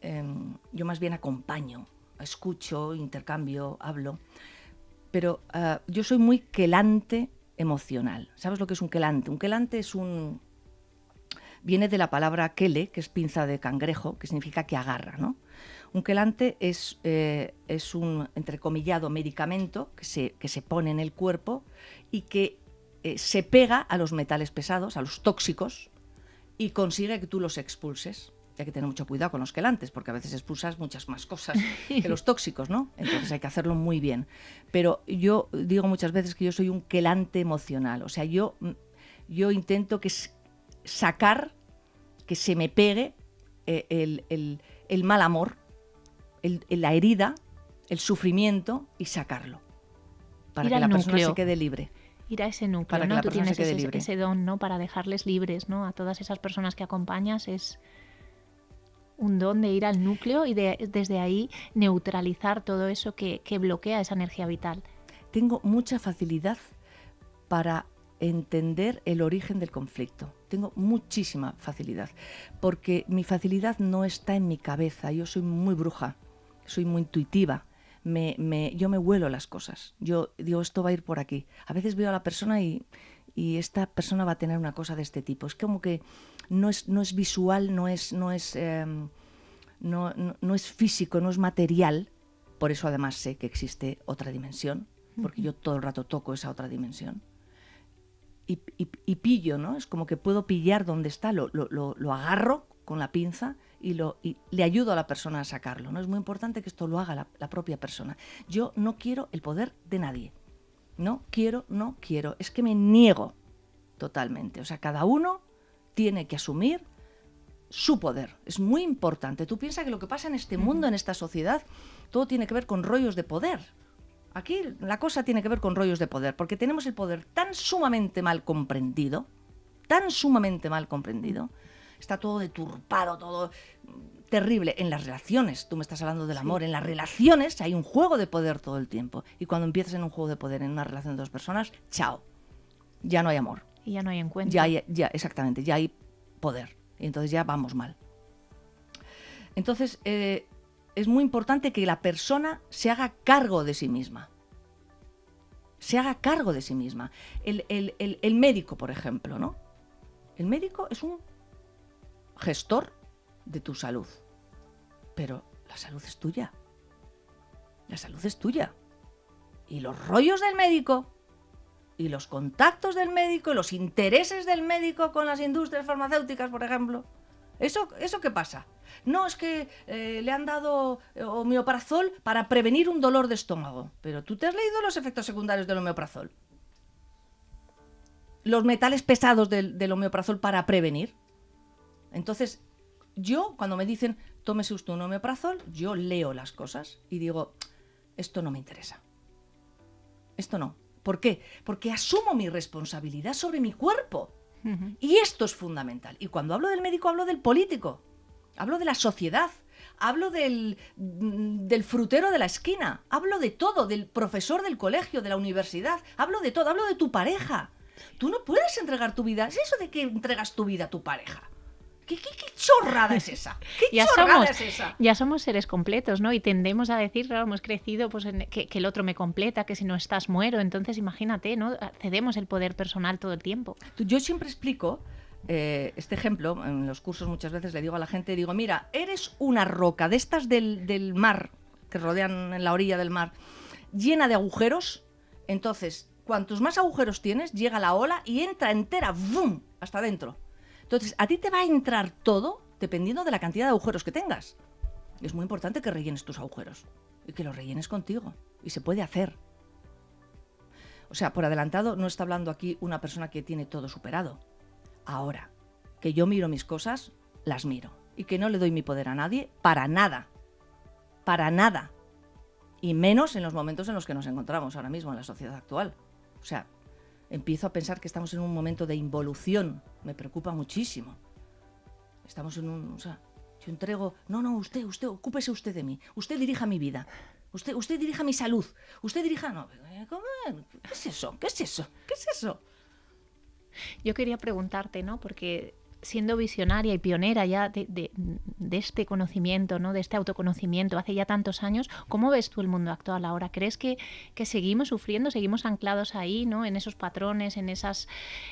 [SPEAKER 4] Em, yo más bien acompaño, escucho, intercambio, hablo. Pero ah, yo soy muy quelante emocional. ¿Sabes lo que es un quelante? Un quelante es un... Viene de la palabra quele, que es pinza de cangrejo, que significa que agarra, ¿no? Un quelante es, eh, es un entrecomillado medicamento que se, que se pone en el cuerpo y que eh, se pega a los metales pesados, a los tóxicos, y consigue que tú los expulses. Hay que tener mucho cuidado con los quelantes, porque a veces expulsas muchas más cosas <laughs> que los tóxicos, ¿no? Entonces hay que hacerlo muy bien. Pero yo digo muchas veces que yo soy un quelante emocional. O sea, yo, mm, yo intento que sacar, que se me pegue eh, el, el- el mal amor, el- la herida, el sufrimiento y sacarlo. Para
[SPEAKER 3] Ir
[SPEAKER 4] que la persona
[SPEAKER 3] núcleo.
[SPEAKER 4] se quede libre.
[SPEAKER 3] Ir a ese núcleo,
[SPEAKER 4] Para
[SPEAKER 3] ¿no? Tú
[SPEAKER 4] persona
[SPEAKER 3] tienes
[SPEAKER 4] quede
[SPEAKER 3] ese,
[SPEAKER 4] libre.
[SPEAKER 3] ese don, ¿no? Para dejarles libres, ¿no? A todas esas personas que acompañas es un don de ir al núcleo y de, desde ahí neutralizar todo eso que, que bloquea esa energía vital.
[SPEAKER 4] tengo mucha facilidad para entender el origen del conflicto. Tengo muchísima facilidad, porque mi facilidad no está en mi cabeza. Yo soy muy bruja, soy muy intuitiva. Me, me- yo me huelo las cosas. Yo digo, esto va a ir por aquí. A veces veo a la persona y, y esta persona va a tener una cosa de este tipo. Es como que no es, no es visual, no es, no es, em, no, no- es físico, no es material. Por eso además sé que existe otra dimensión, porque yo todo el rato toco esa otra dimensión. Y, y- y pillo, ¿no? Es como que puedo pillar donde está, lo, lo- lo- lo agarro con la pinza y, lo, y le ayudo a la persona a sacarlo. ¿no? Es muy importante que esto lo haga la, la propia persona. Yo no quiero el poder de nadie. No quiero, no quiero. Es que me niego totalmente. O sea, cada uno tiene que asumir su poder. Es muy importante. Tú piensas que lo que pasa en este mundo, en esta sociedad, todo tiene que ver con rollos de poder. Aquí la cosa tiene que ver con rollos de poder, porque tenemos el poder tan sumamente mal comprendido, tan sumamente mal comprendido, está todo deturpado, todo terrible. En las relaciones, tú me estás hablando del amor, en las relaciones hay un juego de poder todo el tiempo. Y cuando empiezas en un juego de poder, en una relación de dos personas, chao, ya no hay amor.
[SPEAKER 3] Y ya no hay encuentro.
[SPEAKER 4] Ya exactamente, ya hay poder. Y entonces ya vamos mal. Entonces, eh, es muy importante que la persona se haga cargo de sí misma. se haga cargo de sí misma. El- el- el médico, por ejemplo, ¿no? El médico es un gestor de tu salud, pero la salud es tuya. La salud es tuya. Y los rollos del médico, y los contactos del médico, y los intereses del médico con las industrias farmacéuticas, por ejemplo. ¿Eso, eso qué pasa? No, es que eh, le han dado eh, homeoprazol para prevenir un dolor de estómago. Pero tú te has leído los efectos secundarios del homeoprazol. Los metales pesados del, del homeoprazol para prevenir. Entonces, yo, cuando me dicen, tómese usted un homeoprazol, yo leo las cosas y digo, esto no me interesa. Esto no. ¿Por qué? Porque asumo mi responsabilidad sobre mi cuerpo. Y esto es fundamental. Y cuando hablo del médico, hablo del político. Hablo de la sociedad. Hablo del, mm, del frutero de la esquina. Hablo de todo, del profesor del colegio, de la universidad. Hablo de todo. Hablo de tu pareja. Tú no puedes entregar tu vida. ¿Es eso de que entregas tu vida a tu pareja? ¿Qué, qué, qué chorrada es esa? <laughs> ¿Qué
[SPEAKER 3] Ya
[SPEAKER 4] chorrada
[SPEAKER 3] somos,
[SPEAKER 4] es esa?
[SPEAKER 3] ya somos seres completos, ¿no? Y tendemos a decir, claro, hemos crecido pues, en- que, que el otro me completa, que si no estás muero. Entonces, imagínate, ¿no? Cedemos el poder personal todo el tiempo.
[SPEAKER 4] Yo siempre explico eh, este ejemplo, en los cursos muchas veces le digo a la gente, digo, mira, eres una roca de estas del, del mar, que rodean en la orilla del mar, llena de agujeros, entonces, cuantos más agujeros tienes, llega la ola y entra entera, ¡bum!, hasta adentro. Entonces, a ti te va a entrar todo dependiendo de la cantidad de agujeros que tengas. Es muy importante que rellenes tus agujeros y que los rellenes contigo. Y se puede hacer. O sea, por adelantado no está hablando aquí una persona que tiene todo superado. Ahora, que yo miro mis cosas, las miro. Y que no le doy mi poder a nadie, para nada. Para nada. Y menos en los momentos en los que nos encontramos ahora mismo en la sociedad actual. O sea, empiezo a pensar que estamos en un momento de involución. Me preocupa muchísimo. Estamos en un... O sea, yo entrego... No, no, usted, usted, ocúpese usted de mí. Usted dirija mi vida. Usted, usted dirija mi salud. Usted dirija... No, eh. ¿qué es eso? ¿Qué es eso? ¿Qué es eso?
[SPEAKER 3] Yo quería preguntarte, ¿no? Porque siendo visionaria y pionera ya de, este conocimiento, ¿no? De este autoconocimiento hace ya tantos años, ¿cómo ves tú el mundo actual ahora? ¿Crees que, que seguimos sufriendo, seguimos anclados ahí, ¿no? En esos patrones, en esas,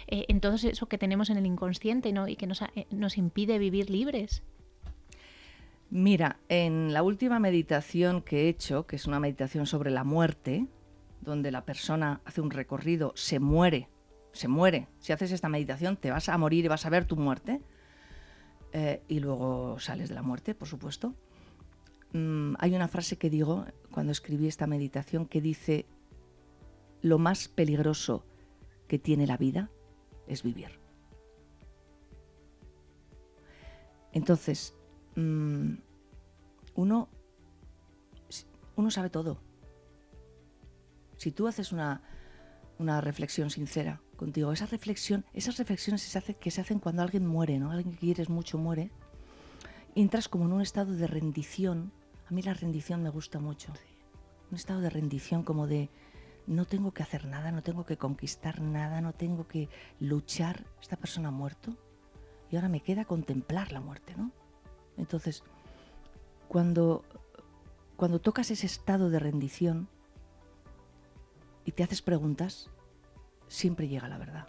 [SPEAKER 3] eh, en todo eso que tenemos en el inconsciente, ¿no? Y que nos, eh, nos impide vivir libres.
[SPEAKER 4] Mira, en la última meditación que he hecho, que es una meditación sobre la muerte, donde la persona hace un recorrido, se muere, se muere. Si haces esta meditación te vas a morir y vas a ver tu muerte. eh, y luego sales de la muerte, por supuesto. Mm, hay una frase que digo cuando escribí esta meditación que dice, lo más peligroso que tiene la vida es vivir. Entonces, mm, uno, uno sabe todo. Si tú haces una, una reflexión sincera contigo, esa reflexión, esas reflexiones se hace- que se hacen cuando alguien muere, ¿no? Alguien que quieres mucho muere, entras como en un estado de rendición. A mí la rendición me gusta mucho. Un estado de rendición como de no tengo que hacer nada, no tengo que conquistar nada, no tengo que luchar. Esta persona ha muerto y ahora me queda contemplar la muerte, ¿no? Entonces, cuando, cuando tocas ese estado de rendición y te haces preguntas, siempre llega la verdad.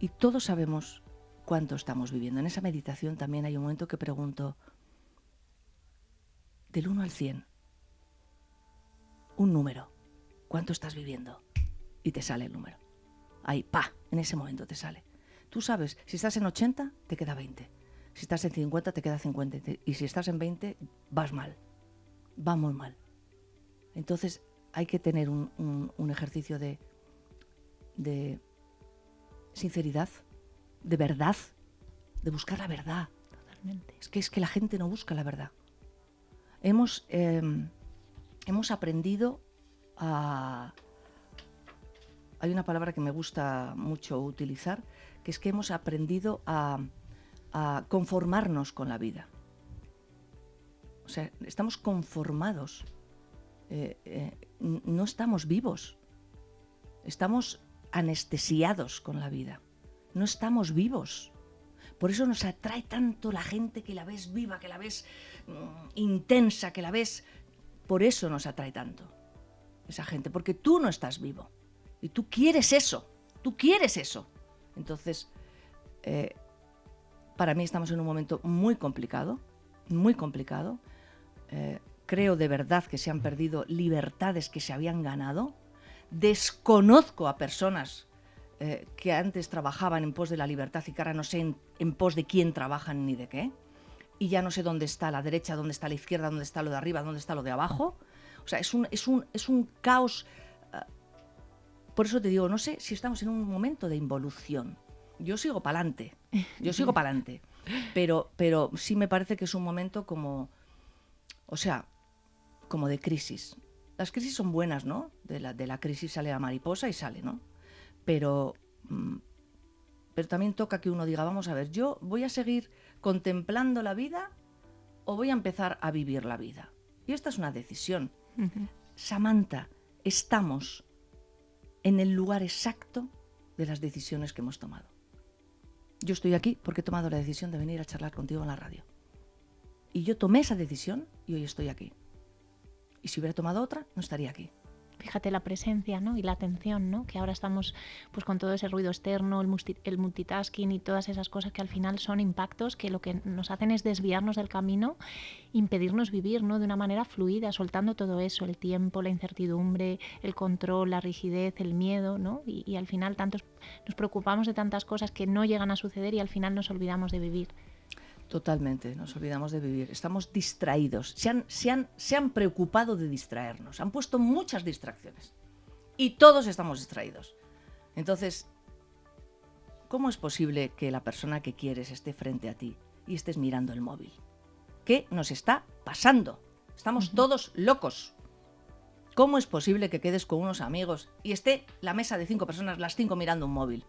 [SPEAKER 4] Y todos sabemos cuánto estamos viviendo. En esa meditación también hay un momento que pregunto, del 1 al 100, un número, ¿cuánto estás viviendo? Y te sale el número. Ahí, pa, en ese momento te sale. Tú sabes, si estás en 80, te queda 20. Si estás en 50, te queda 50. y si estás en 20, vas mal. Vamos mal. Entonces, hay que tener un, un- un ejercicio de, de sinceridad, de verdad, de buscar la verdad.
[SPEAKER 3] Totalmente.
[SPEAKER 4] Es que es que la gente no busca la verdad. Hemos, eh, hemos aprendido a... Hay una palabra que me gusta mucho utilizar, que es que hemos aprendido a, a conformarnos con la vida. O sea, estamos conformados. Eh, eh, no estamos vivos. Estamos anestesiados con la vida. No estamos vivos. Por eso nos atrae tanto la gente que la ves viva, que la ves mm, intensa, que la ves... Por eso nos atrae tanto. esa gente, porque tú no estás vivo. Y tú quieres eso, tú quieres eso. Entonces, eh, para mí estamos en un momento muy complicado, muy complicado. Creo de verdad que se han perdido libertades que se habían ganado. Desconozco a personas eh, que antes trabajaban en pos de la libertad y que ahora no sé en, en, pos de quién trabajan ni de qué. Y ya no sé dónde está la derecha, dónde está la izquierda, dónde está lo de arriba, dónde está lo de abajo. O sea, es un, es un, es un caos. Uh, por eso te digo, no sé si estamos en un momento de involución. Yo sigo para adelante. Yo sigo <laughs> para adelante. Pero, pero sí me parece que es un momento como. O sea, como de crisis. Las crisis son buenas, ¿no? De la, de la crisis sale la mariposa y sale, ¿no? Pero, mm, pero también toca que uno diga, vamos a ver, yo voy a seguir contemplando la vida o voy a empezar a vivir la vida. Y esta es una decisión. Uh -huh. Samantha, estamos en el lugar exacto de las decisiones que hemos tomado. Yo estoy aquí porque he tomado la decisión de venir a charlar contigo en la radio. Y yo tomé esa decisión y hoy estoy aquí. Y si hubiera tomado otra, no estaría aquí.
[SPEAKER 3] Fíjate la presencia ¿no? y la atención, ¿no? que ahora estamos pues, con todo ese ruido externo, el, multi el, multitasking y todas esas cosas que al final son impactos que lo que nos hacen es desviarnos del camino, impedirnos vivir ¿no? de una manera fluida, soltando todo eso, el tiempo, la incertidumbre, el control, la rigidez, el miedo, ¿no? y, y al final tantos, nos preocupamos de tantas cosas que no llegan a suceder y al final nos olvidamos de vivir.
[SPEAKER 4] Totalmente, nos olvidamos de vivir. Estamos distraídos. Se han, se, han, se han, preocupado de distraernos. Han puesto muchas distracciones. Y todos estamos distraídos. Entonces, ¿cómo es posible que la persona que quieres esté frente a ti y estés mirando el móvil? ¿Qué nos está pasando? Estamos uh -huh. todos locos. ¿Cómo es posible que quedes con unos amigos y esté la mesa de cinco personas, las cinco mirando un móvil?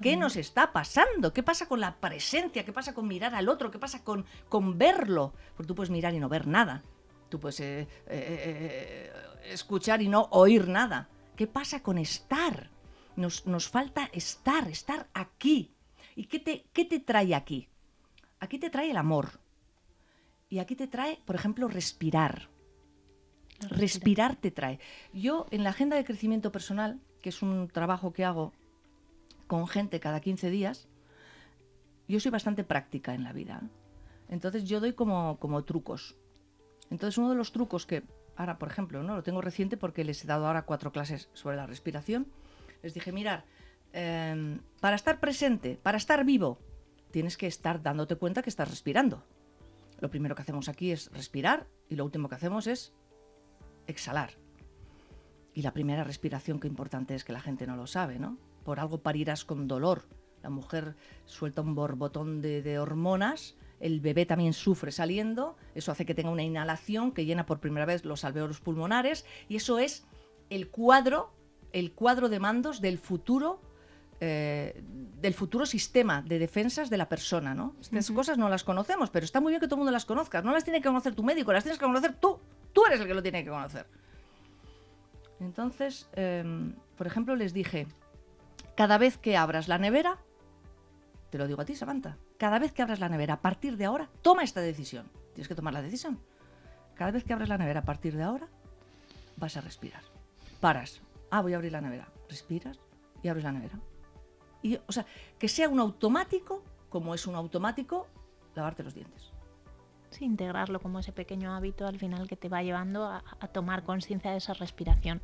[SPEAKER 4] ¿Qué nos está pasando? ¿Qué pasa con la presencia? ¿Qué pasa con mirar al otro? ¿Qué pasa con, con verlo? Porque tú puedes mirar y no ver nada. Tú puedes eh, eh, eh, escuchar y no oír nada. ¿Qué pasa con estar? Nos, nos falta estar, estar aquí. ¿Y qué te, qué te trae aquí? Aquí te trae el amor. Y aquí te trae, por ejemplo, respirar. Respirar te trae. Yo en la agenda de crecimiento personal, que es un trabajo que hago con gente cada 15 días, yo soy bastante práctica en la vida. Entonces yo doy como, trucos. Entonces uno de los trucos que ahora, por ejemplo, no lo tengo reciente porque les he dado ahora cuatro clases sobre la respiración, les dije, mirar, eh, para estar presente, para estar vivo, tienes que estar dándote cuenta que estás respirando. Lo primero que hacemos aquí es respirar y lo último que hacemos es exhalar. Y la primera respiración que importante es que la gente no lo sabe, ¿no? Por algo parirás con dolor. La mujer suelta un borbotón de, de, hormonas, el bebé también sufre saliendo, eso hace que tenga una inhalación que llena por primera vez los alveolos pulmonares y eso es el cuadro, el cuadro de mandos del futuro. Eh, del futuro sistema de defensas de la persona, ¿no? Estas uh -huh. cosas no las conocemos, pero está muy bien que todo el mundo las conozca. No las tiene que conocer tu médico, las tienes que conocer tú. Tú eres el que lo tiene que conocer. Entonces, eh, por ejemplo, les dije, cada vez que abras la nevera, te lo digo a ti, Samantha, cada vez que abras la nevera, a partir de ahora, toma esta decisión. Tienes que tomar la decisión. Cada vez que abras la nevera, a partir de ahora, vas a respirar. Paras. Ah, voy a abrir la nevera. Respiras y abres la nevera. Y, o sea, que sea un automático, como es un automático, lavarte los dientes.
[SPEAKER 3] Sí, integrarlo como ese pequeño hábito al final que te va llevando a, a tomar conciencia de esa respiración.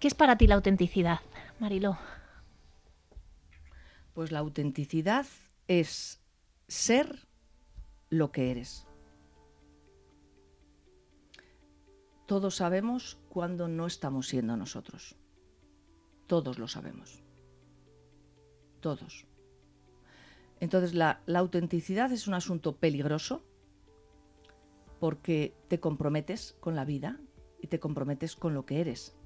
[SPEAKER 3] ¿Qué es para ti la autenticidad, Mariló?
[SPEAKER 4] Pues la autenticidad es ser lo que eres. Todos sabemos cuando no estamos siendo nosotros. Todos lo sabemos. Todos. Entonces la, autenticidad es un asunto peligroso porque te comprometes con la vida y te comprometes con lo que eres.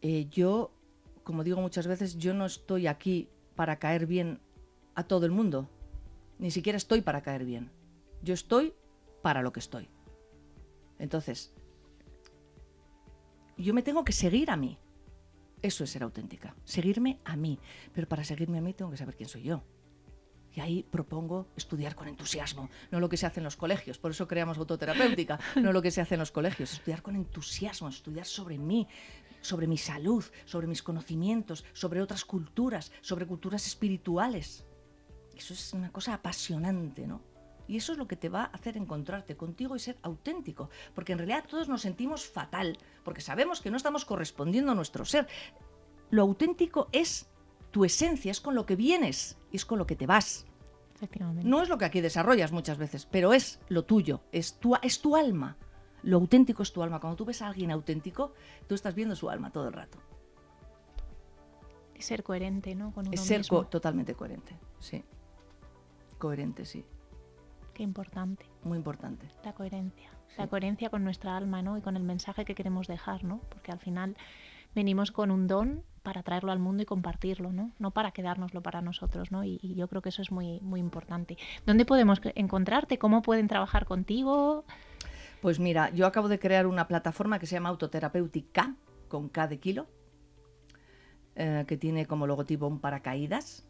[SPEAKER 4] Eh, yo como digo muchas veces, yo no estoy aquí para caer bien a todo el mundo. Ni siquiera estoy para caer bien. Yo estoy para lo que estoy. Entonces, yo me tengo que seguir a mí. Eso es ser auténtica. Seguirme a mí. Pero para seguirme a mí tengo que saber quién soy yo. Y ahí propongo estudiar con entusiasmo, no lo que se hace en los colegios, por eso creamos autoterapéutica, <laughs> no lo que se hace en los colegios, estudiar con entusiasmo, estudiar sobre mí, sobre mi salud, sobre mis conocimientos, sobre otras culturas, sobre culturas espirituales. Eso es una cosa apasionante, ¿no? Y eso es lo que te va a hacer encontrarte contigo y ser auténtico. Porque en realidad todos nos sentimos fatal, porque sabemos que no estamos correspondiendo a nuestro ser. Lo auténtico es tu esencia, es con lo que vienes y es con lo que te vas. No es lo que aquí desarrollas muchas veces, pero es lo tuyo, es tu, es tu alma. Lo auténtico es tu alma. Cuando tú ves a alguien auténtico, tú estás viendo su alma todo el rato.
[SPEAKER 3] Ser coherente, ¿no? Con uno
[SPEAKER 4] es ser
[SPEAKER 3] mismo.
[SPEAKER 4] co- totalmente coherente, sí. Coherente, sí.
[SPEAKER 3] Qué importante.
[SPEAKER 4] Muy importante.
[SPEAKER 3] La coherencia. La coherencia con nuestra alma, ¿no? Y con el mensaje que queremos dejar, ¿no? Porque al final venimos con un don para traerlo al mundo y compartirlo, ¿no? No para quedárnoslo para nosotros, ¿no? Y, y yo creo que eso es muy, muy importante. ¿Dónde podemos encontrarte? ¿Cómo pueden trabajar contigo?
[SPEAKER 4] Pues mira, yo acabo de crear una plataforma que se llama Autoterapéutica, con K de kilo, eh, que tiene como logotipo un paracaídas,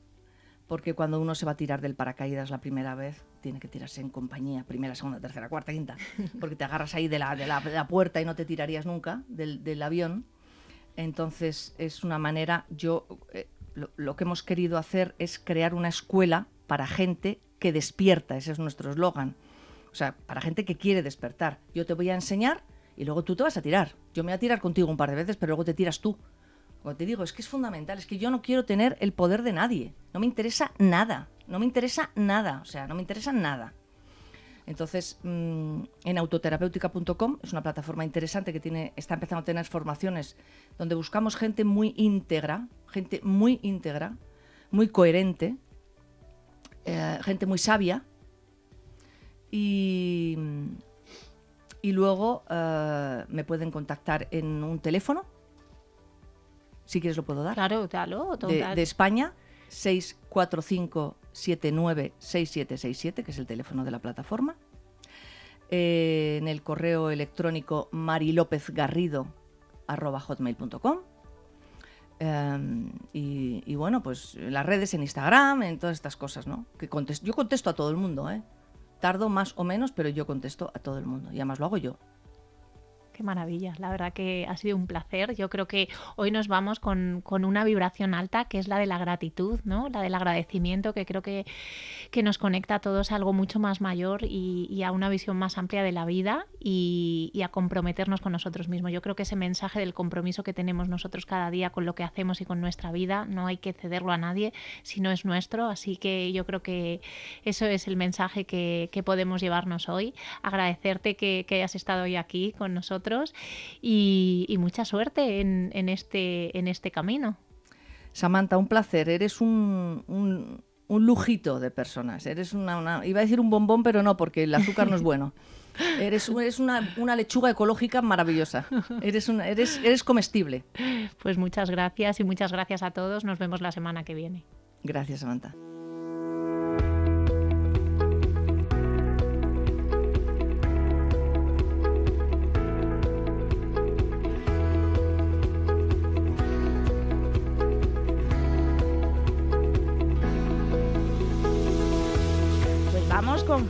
[SPEAKER 4] porque cuando uno se va a tirar del paracaídas la primera vez, tiene que tirarse en compañía, primera, segunda, tercera, cuarta, quinta, <laughs> porque te agarras ahí de la, de la, de la puerta y no te tirarías nunca del, del avión. Entonces es una manera, yo eh, lo, lo que hemos querido hacer es crear una escuela para gente que despierta, ese es nuestro eslogan. O sea, para gente que quiere despertar. Yo te voy a enseñar y luego tú te vas a tirar. Yo me voy a tirar contigo un par de veces, pero luego te tiras tú. Como te digo, es que es fundamental, es que yo no quiero tener el poder de nadie. No me interesa nada, no me interesa nada, o sea, no me interesa nada. Entonces, mm, en autoterapéutica.com es una plataforma interesante que tiene, está empezando a tener formaciones donde buscamos gente muy íntegra, gente muy íntegra, muy coherente, eh, gente muy sabia. Y, y luego eh, me pueden contactar en un teléfono, si quieres lo puedo dar
[SPEAKER 3] Claro, dalo.
[SPEAKER 4] de, de España, 645-796767, que es el teléfono de la plataforma. Eh, en el correo electrónico marilopezgarrido.hotmail.com Eh, y, y bueno, pues en las redes, en Instagram, en todas estas cosas, ¿no? Que contesto, yo contesto a todo el mundo, ¿eh? Tardo más o menos, pero yo contesto a todo el mundo. Y además lo hago yo.
[SPEAKER 3] Qué maravilla, la verdad que ha sido un placer. Yo creo que hoy nos vamos con, con una vibración alta, que es la de la gratitud, ¿no? La del agradecimiento, que creo que, que nos conecta a todos a algo mucho más mayor y, a una visión más amplia de la vida y, a comprometernos con nosotros mismos. Yo creo que ese mensaje del compromiso que tenemos nosotros cada día con lo que hacemos y con nuestra vida, no hay que cederlo a nadie si no es nuestro. Así que yo creo que eso es el mensaje que, que podemos llevarnos hoy. Agradecerte que hayas estado hoy aquí con nosotros y, y mucha suerte en, en este, en este camino.
[SPEAKER 4] Samantha, un placer. Eres un, un- un lujito de personas. Eres una, una- Iba a decir un bombón, pero no, porque el azúcar no es bueno. <laughs> Eres, un- eres una, una lechuga ecológica maravillosa. Eres, una- eres, eres comestible.
[SPEAKER 3] Pues muchas gracias y muchas gracias a todos. Nos vemos la semana que viene.
[SPEAKER 4] Gracias, Samantha.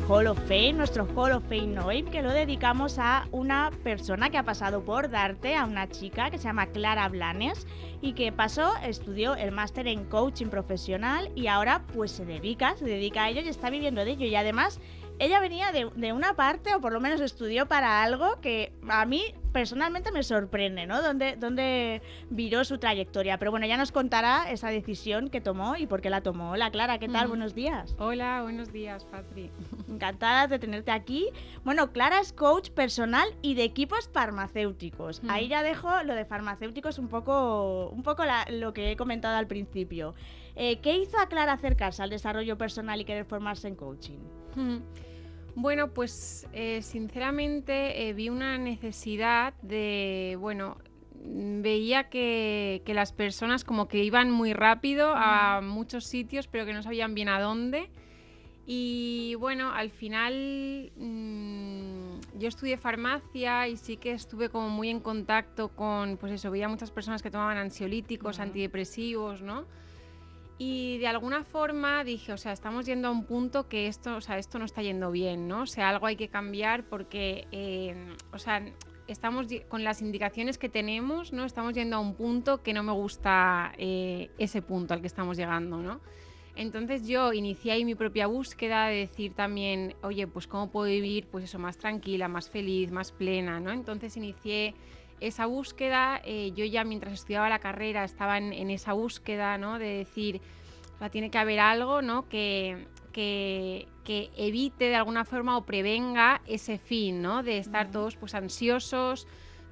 [SPEAKER 1] Hall of Fame, nuestro Hall of Fame hoy, que lo dedicamos a una persona que ha pasado por Darte, a una chica que se llama Clara Blanes y que pasó, estudió el máster en coaching profesional y ahora pues se dedica, se dedica a ello y está viviendo de ello. Y además ella venía de, de una parte o por lo menos estudió para algo que a mí personalmente me sorprende, ¿no? Donde, donde viró su trayectoria. Pero bueno, ya nos contará esa decisión que tomó y por qué la tomó. Hola Clara, ¿qué tal? Buenos días.
[SPEAKER 5] Hola, buenos días, Patri.
[SPEAKER 1] Encantada de tenerte aquí. Bueno, Clara es coach personal y de equipos farmacéuticos.
[SPEAKER 5] Mm.
[SPEAKER 1] Ahí ya dejo lo de farmacéuticos un poco, un poco la- lo que he comentado al principio. Eh, ¿Qué hizo a Clara acercarse al desarrollo personal y querer formarse en coaching?
[SPEAKER 5] Bueno, pues eh, sinceramente eh, vi una necesidad de, bueno, veía que, que las personas como que iban muy rápido a muchos sitios, pero que no sabían bien a dónde. Y bueno, al final mm, yo estudié farmacia y sí que estuve como muy en contacto con, pues eso, veía muchas personas que tomaban ansiolíticos, antidepresivos, ¿no? Y de alguna forma dije, o sea, estamos yendo a un punto que esto, o sea, esto no está yendo bien, ¿no? O sea, algo hay que cambiar porque, eh, o sea, estamos con las indicaciones que tenemos, ¿no? Estamos yendo a un punto que no me gusta eh, ese punto al que estamos llegando, ¿no? Entonces yo inicié ahí mi propia búsqueda de decir también, oye, pues cómo puedo vivir, pues eso, más tranquila, más feliz, más plena, ¿no? Entonces inicié esa búsqueda, eh, yo ya mientras estudiaba la carrera estaba en, esa búsqueda, ¿no? De decir, o tiene que haber algo, ¿no? Que, que, evite de alguna forma o prevenga ese fin, ¿no? De estar todos pues ansiosos,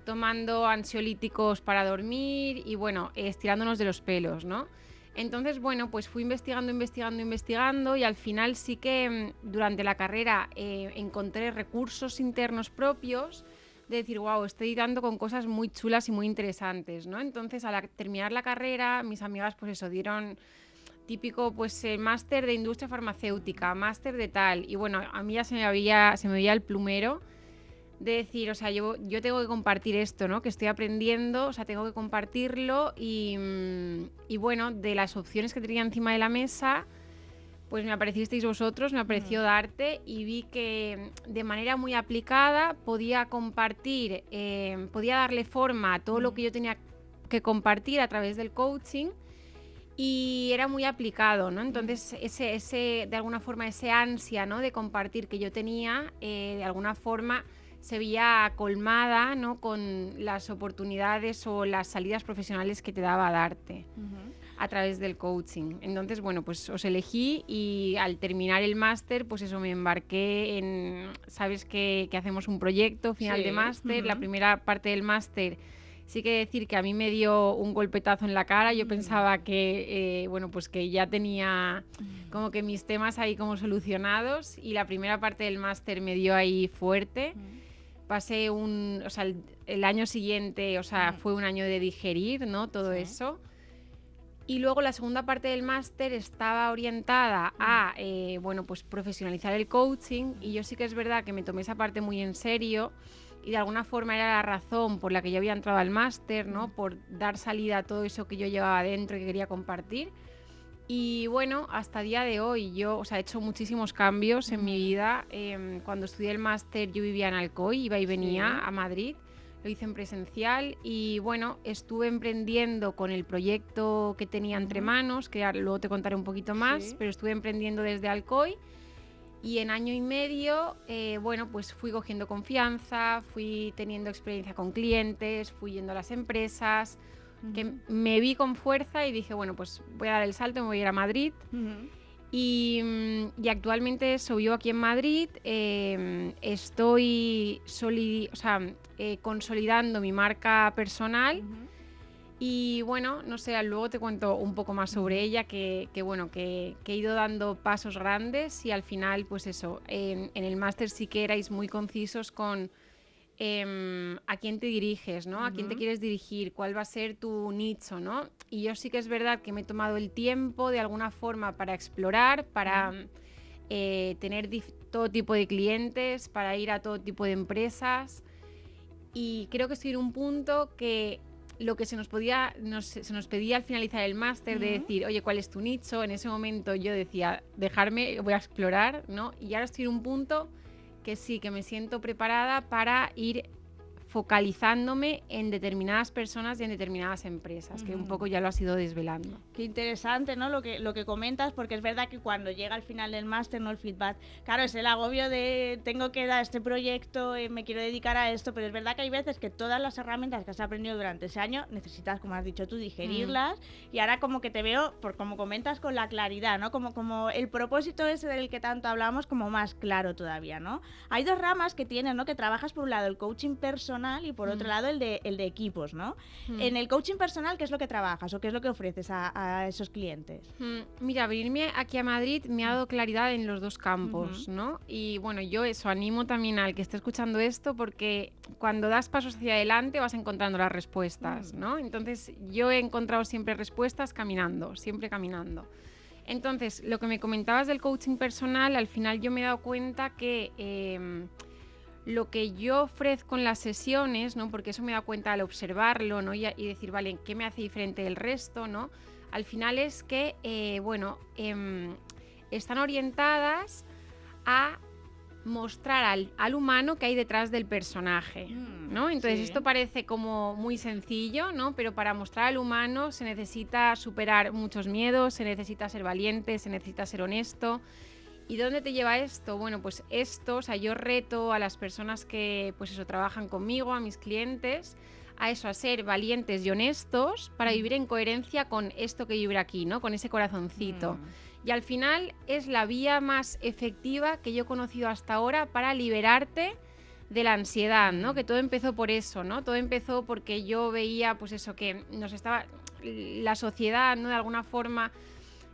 [SPEAKER 5] tomando ansiolíticos para dormir y bueno, estirándonos de los pelos, ¿no? Entonces, bueno, pues fui investigando, investigando, investigando y al final sí que mm, durante la carrera eh, encontré recursos internos propios de decir, wow, estoy dando con cosas muy chulas y muy interesantes, ¿no? Entonces, al terminar la carrera, mis amigas, pues eso, dieron típico, pues, el máster de industria farmacéutica, máster de tal, y bueno, a mí ya se me, había, se me veía el plumero de decir, o sea, yo, yo tengo que compartir esto, ¿no? Que estoy aprendiendo, o sea, tengo que compartirlo y, mm, y bueno, de las opciones que tenía encima de la mesa, pues me aparecisteis vosotros, me apareció Darte y vi que de manera muy aplicada podía compartir, eh, podía darle forma a todo lo que yo tenía que compartir a través del coaching y era muy aplicado, ¿no? Entonces, ese, ese, de alguna forma, ese ansia, ¿no? De compartir que yo tenía, eh, de alguna forma se veía colmada, ¿no? Con las oportunidades o las salidas profesionales que te daba Darte a través del coaching. Entonces, bueno, pues os elegí y al terminar el máster, pues eso me embarqué en, sabes que, hacemos un proyecto final de máster, la primera parte del máster. Sí que decir que a mí me dio un golpetazo en la cara. Yo pensaba que, eh, bueno, pues que ya tenía como que mis temas ahí como solucionados y la primera parte del máster me dio ahí fuerte. Pasé un, o sea, el, año siguiente, o sea, fue un año de digerir, ¿no? Todo eso. Y luego la segunda parte del máster estaba orientada a, eh, bueno, pues profesionalizar el coaching y yo sí que es verdad que me tomé esa parte muy en serio y de alguna forma era la razón por la que yo había entrado al máster, ¿no? Por dar salida a todo eso que yo llevaba dentro y que quería compartir. Y bueno, hasta día de hoy yo, o sea, he hecho muchísimos cambios en mi vida. Em, cuando estudié el máster yo vivía en Alcoy, iba y venía a Madrid lo hice en presencial y bueno, estuve emprendiendo con el proyecto que tenía entre manos, que luego te contaré un poquito más, pero estuve emprendiendo desde Alcoy y en año y medio, eh, bueno, pues fui cogiendo confianza, fui teniendo experiencia con clientes, fui yendo a las empresas, que me vi con fuerza y dije, bueno, pues voy a dar el salto, me voy a ir a Madrid. Mm, y, actualmente eso, vivo aquí en Madrid, em, estoy eh, consolidando mi marca personal. Y bueno, no sé, luego te cuento un poco más sobre ella, que, bueno, que, he ido dando pasos grandes y al final, pues eso, en, en el máster sí que erais muy concisos con Em, a quién te diriges, ¿no? A quién te quieres dirigir, cuál va a ser tu nicho, ¿no? Y yo sí que es verdad que me he tomado el tiempo de alguna forma para explorar, para eh, tener todo tipo de clientes, para ir a todo tipo de empresas. Y creo que estoy en un punto que lo que se nos podía, se nos pedía al finalizar el máster de decir, oye, ¿cuál es tu nicho? En ese momento yo decía, dejarme, voy a explorar, ¿no? Y ahora estoy en un punto que sí, que me siento preparada para ir focalizándome en determinadas personas y en determinadas empresas, que un poco ya lo has ido desvelando.
[SPEAKER 1] Qué interesante, ¿no? Lo que, lo que comentas, porque es verdad que cuando llega al final del máster, ¿no? El feedback, claro, es el agobio de tengo que dar este proyecto, eh, me quiero dedicar a esto, pero es verdad que hay veces que todas las herramientas que has aprendido durante ese año necesitas, como has dicho tú, digerirlas mm. y ahora como que te veo, por como comentas, con la claridad, ¿no? Como, como el propósito ese del que tanto hablamos, como más claro todavía, ¿no? Hay dos ramas que tienes, ¿no? Que trabajas por un lado el coaching personal y por otro mm. lado el de, el de equipos, ¿no? Mm. En el coaching personal, ¿qué es lo que trabajas o qué es lo que ofreces a, esos clientes?
[SPEAKER 5] Mm, mira, venirme aquí a Madrid me ha dado claridad en los dos campos, ¿no? Y bueno, yo eso animo también al que esté escuchando esto porque cuando das pasos hacia adelante vas encontrando las respuestas, ¿no? Entonces yo he encontrado siempre respuestas caminando, siempre caminando. Entonces, lo que me comentabas del coaching personal, al final yo me he dado cuenta que em, lo que yo ofrezco en las sesiones, ¿no? Porque eso me da cuenta al observarlo, ¿no? Y, decir, vale, ¿qué me hace diferente del resto, ¿no? al final es que, eh, bueno, em, están orientadas a mostrar al, al humano que hay detrás del personaje,
[SPEAKER 1] Mm,
[SPEAKER 5] ¿no? Entonces
[SPEAKER 1] sí.
[SPEAKER 5] esto parece como muy sencillo, ¿no? Pero para mostrar al humano se necesita superar muchos miedos, se necesita ser valiente, se necesita ser honesto. ¿Y dónde te lleva esto? Bueno, pues esto, o sea, yo reto a las personas que, pues eso, trabajan conmigo, a mis clientes, a eso, a ser valientes y honestos para vivir en coherencia con esto que vibra aquí, ¿no? Con ese corazoncito.
[SPEAKER 1] Mm.
[SPEAKER 5] Y al final es la vía más efectiva que yo he conocido hasta ahora para liberarte de la ansiedad, ¿no? Que todo empezó por eso, ¿no? Todo empezó porque yo veía, pues eso, que nos estaba. La sociedad, ¿no? De alguna forma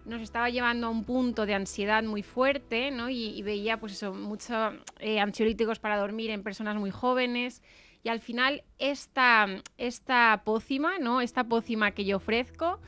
[SPEAKER 5] nos estaba llevando a un punto de ansiedad muy fuerte, ¿no? Y, veía, pues muchos ansiolíticos para dormir en personas muy jóvenes. Y al final, esta, esta pócima, ¿no? Esta pócima que yo ofrezco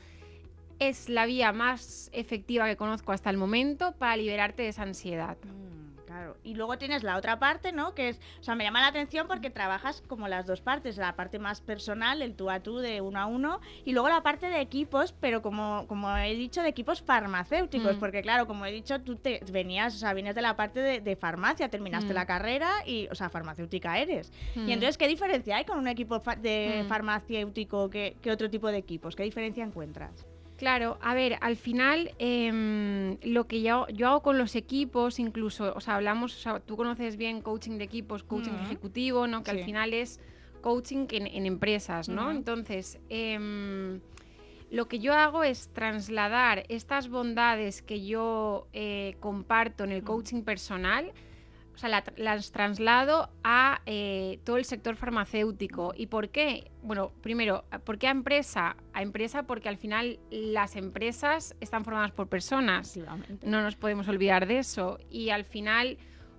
[SPEAKER 5] es la vía más efectiva que conozco hasta el momento para liberarte de esa ansiedad.
[SPEAKER 1] Mm, Claro. Y luego tienes la otra parte, ¿no? Que es, o sea, me llama la atención porque trabajas como las dos partes, la parte más personal, el tú a tú de uno a uno, y luego la parte de equipos, pero como, como he dicho, de equipos farmacéuticos,
[SPEAKER 5] Mm.
[SPEAKER 1] porque claro, como he dicho, tú te venías, o sea, vienes de la parte de, de farmacia, terminaste
[SPEAKER 5] Mm.
[SPEAKER 1] la carrera y, o sea, farmacéutica eres.
[SPEAKER 5] Mm.
[SPEAKER 1] Y entonces, ¿qué diferencia hay con un equipo de
[SPEAKER 5] Mm.
[SPEAKER 1] farmacéutico que, que otro tipo de equipos? ¿Qué diferencia encuentras?
[SPEAKER 5] Claro, a ver, al final em, lo que yo, yo hago con los equipos, incluso, o sea, hablamos, o sea, tú conoces bien coaching de equipos, coaching ejecutivo, ¿no? Que
[SPEAKER 1] Sí.
[SPEAKER 5] al final es coaching en, en empresas, ¿no? Entonces, em, lo que yo hago es trasladar estas bondades que yo eh, comparto en el coaching personal, o sea, la- las traslado a eh, todo el sector farmacéutico. ¿Y por qué? Bueno, primero, ¿por qué a empresa? A empresa porque al final las empresas están formadas por personas. No nos podemos olvidar de eso. Y al final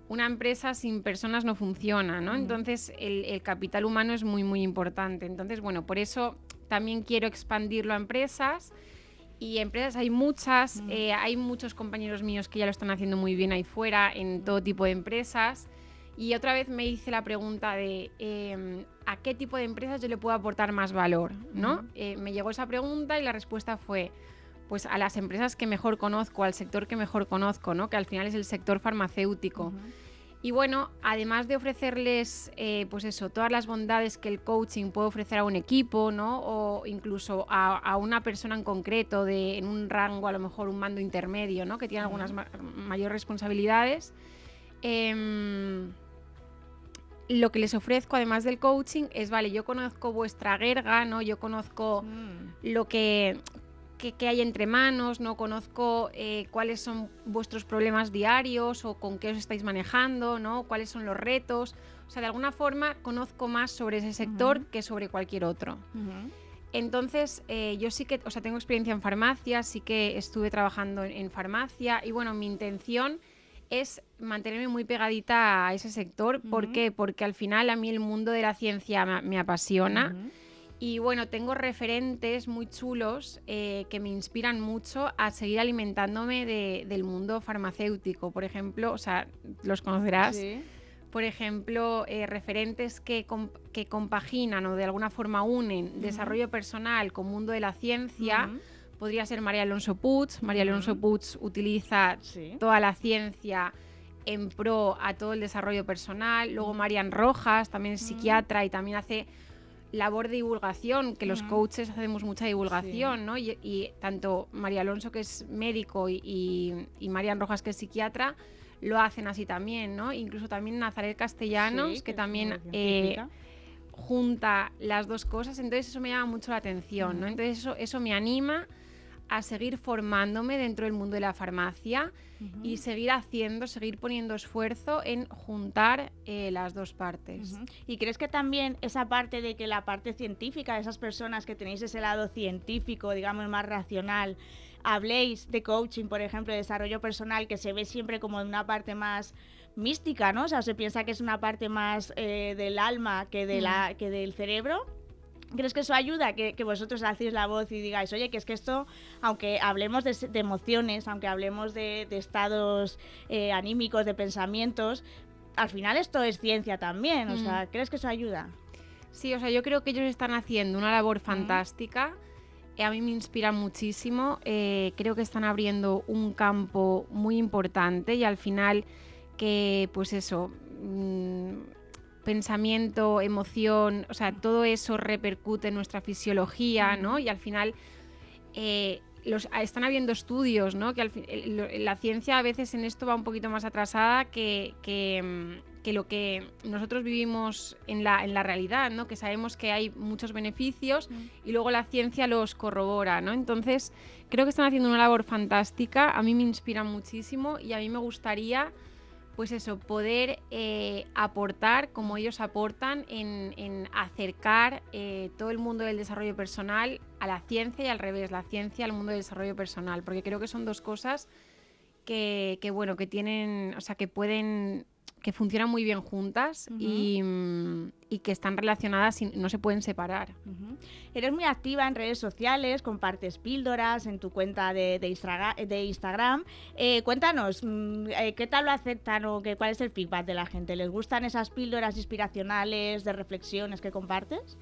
[SPEAKER 5] una empresa sin personas no funciona, ¿no? Entonces el, el capital humano es muy, muy importante. Entonces, bueno, por eso también quiero expandirlo a empresas. Y empresas hay muchas,
[SPEAKER 1] Mm.
[SPEAKER 5] eh, hay muchos compañeros míos que ya lo están haciendo muy bien ahí fuera, en todo tipo de empresas. Y otra vez me hice la pregunta de eh, a qué tipo de empresas yo le puedo aportar más valor, ¿no? Eh, me llegó esa pregunta y la respuesta fue pues a las empresas que mejor conozco, al sector que mejor conozco, ¿no? Que al final es el sector farmacéutico. Y bueno, además de ofrecerles, eh, pues eso, todas las bondades que el coaching puede ofrecer a un equipo, ¿no? O incluso a, a una persona en concreto, de, en un rango, a lo mejor un mando intermedio, ¿no? Que tiene algunas ma- mayores responsabilidades. em, lo que les ofrezco, además del coaching, es, vale, yo conozco vuestra guerra, ¿no? Yo conozco
[SPEAKER 1] Mm.
[SPEAKER 5] lo que, que, que hay entre manos, no conozco eh, cuáles son vuestros problemas diarios o con qué os estáis manejando, ¿no? cuáles son los retos. O sea, de alguna forma conozco más sobre ese sector
[SPEAKER 1] Ujú.
[SPEAKER 5] que sobre cualquier otro.
[SPEAKER 1] Ujú.
[SPEAKER 5] Entonces, eh, yo sí que, o sea, tengo experiencia en farmacia, sí que estuve trabajando en, en farmacia y bueno, mi intención es mantenerme muy pegadita a ese sector. ¿Por
[SPEAKER 1] Ujú.
[SPEAKER 5] qué? Porque al final a mí el mundo de la ciencia me, me apasiona.
[SPEAKER 1] Ujú.
[SPEAKER 5] Y bueno, tengo referentes muy chulos eh, que me inspiran mucho a seguir alimentándome de- del mundo farmacéutico. Por ejemplo, o sea, los conocerás.
[SPEAKER 1] Sí.
[SPEAKER 5] Por ejemplo, eh, referentes que, que compaginan o de alguna forma unen desarrollo personal con mundo de la ciencia. Podría ser María Alonso Puig. María Alonso. Puig utiliza
[SPEAKER 1] Sí.
[SPEAKER 5] toda la ciencia en pro a todo el desarrollo personal. Luego Marian Rojas, también es psiquiatra y también hace labor de divulgación, que los coaches hacemos mucha divulgación, ¿no? Y, y tanto María Alonso, que es médico, y, y, y Marian Rojas, que es psiquiatra, lo hacen así también, ¿no? Incluso también Nazaret Castellanos,
[SPEAKER 1] Sí,
[SPEAKER 5] que, también eh, junta las dos cosas, entonces eso me llama mucho la atención, ¿no? Entonces eso, eso me anima a seguir formándome dentro del mundo de la farmacia y seguir haciendo, seguir poniendo esfuerzo en juntar eh, las dos partes.
[SPEAKER 1] ¿Y crees que también esa parte de que la parte científica, esas personas que tenéis ese lado científico, digamos, más racional, habléis de coaching, por ejemplo, de desarrollo personal, que se ve siempre como una parte más mística, ¿no? O sea, se piensa que es una parte más eh, del alma que, de la, que del cerebro. ¿Crees que eso ayuda? Que, que vosotros hacéis la voz y digáis, oye, que es que esto, aunque hablemos de, emociones, aunque hablemos de, de estados eh, anímicos, de pensamientos, al final esto es ciencia también. O
[SPEAKER 5] Mm.
[SPEAKER 1] sea, ¿crees que eso ayuda?
[SPEAKER 5] Sí, o sea, yo creo que ellos están haciendo una labor fantástica eh, a mí me inspira muchísimo. eh, creo que están abriendo un campo muy importante y al final que, pues eso, mm, pensamiento, emoción, o sea, todo eso repercute en nuestra fisiología, ¿no? Y al final eh, los, ah, están habiendo estudios, ¿no? Que al fin- el- lo- la ciencia a veces en esto va un poquito más atrasada que, que, mm, que lo que nosotros vivimos en la, en la realidad, ¿no? Que sabemos que hay muchos beneficios y luego la ciencia los corrobora, ¿no? Entonces, creo que están haciendo una labor fantástica, a mí me inspira muchísimo y a mí me gustaría, pues eso, poder eh, aportar como ellos aportan en, acercar eh, todo el mundo del desarrollo personal a la ciencia y al revés, la ciencia al mundo del desarrollo personal, porque creo que son dos cosas que, que, bueno, que tienen, o sea, que pueden que funcionan muy bien juntas y, mm, y que están relacionadas y no se pueden separar.
[SPEAKER 1] Eres muy activa en redes sociales, compartes píldoras en tu cuenta de, de Instagram. Eh, cuéntanos, mm, eh, ¿qué tal lo aceptan o qué, cuál es el feedback de la gente? ¿Les gustan esas píldoras inspiracionales de reflexiones que compartes?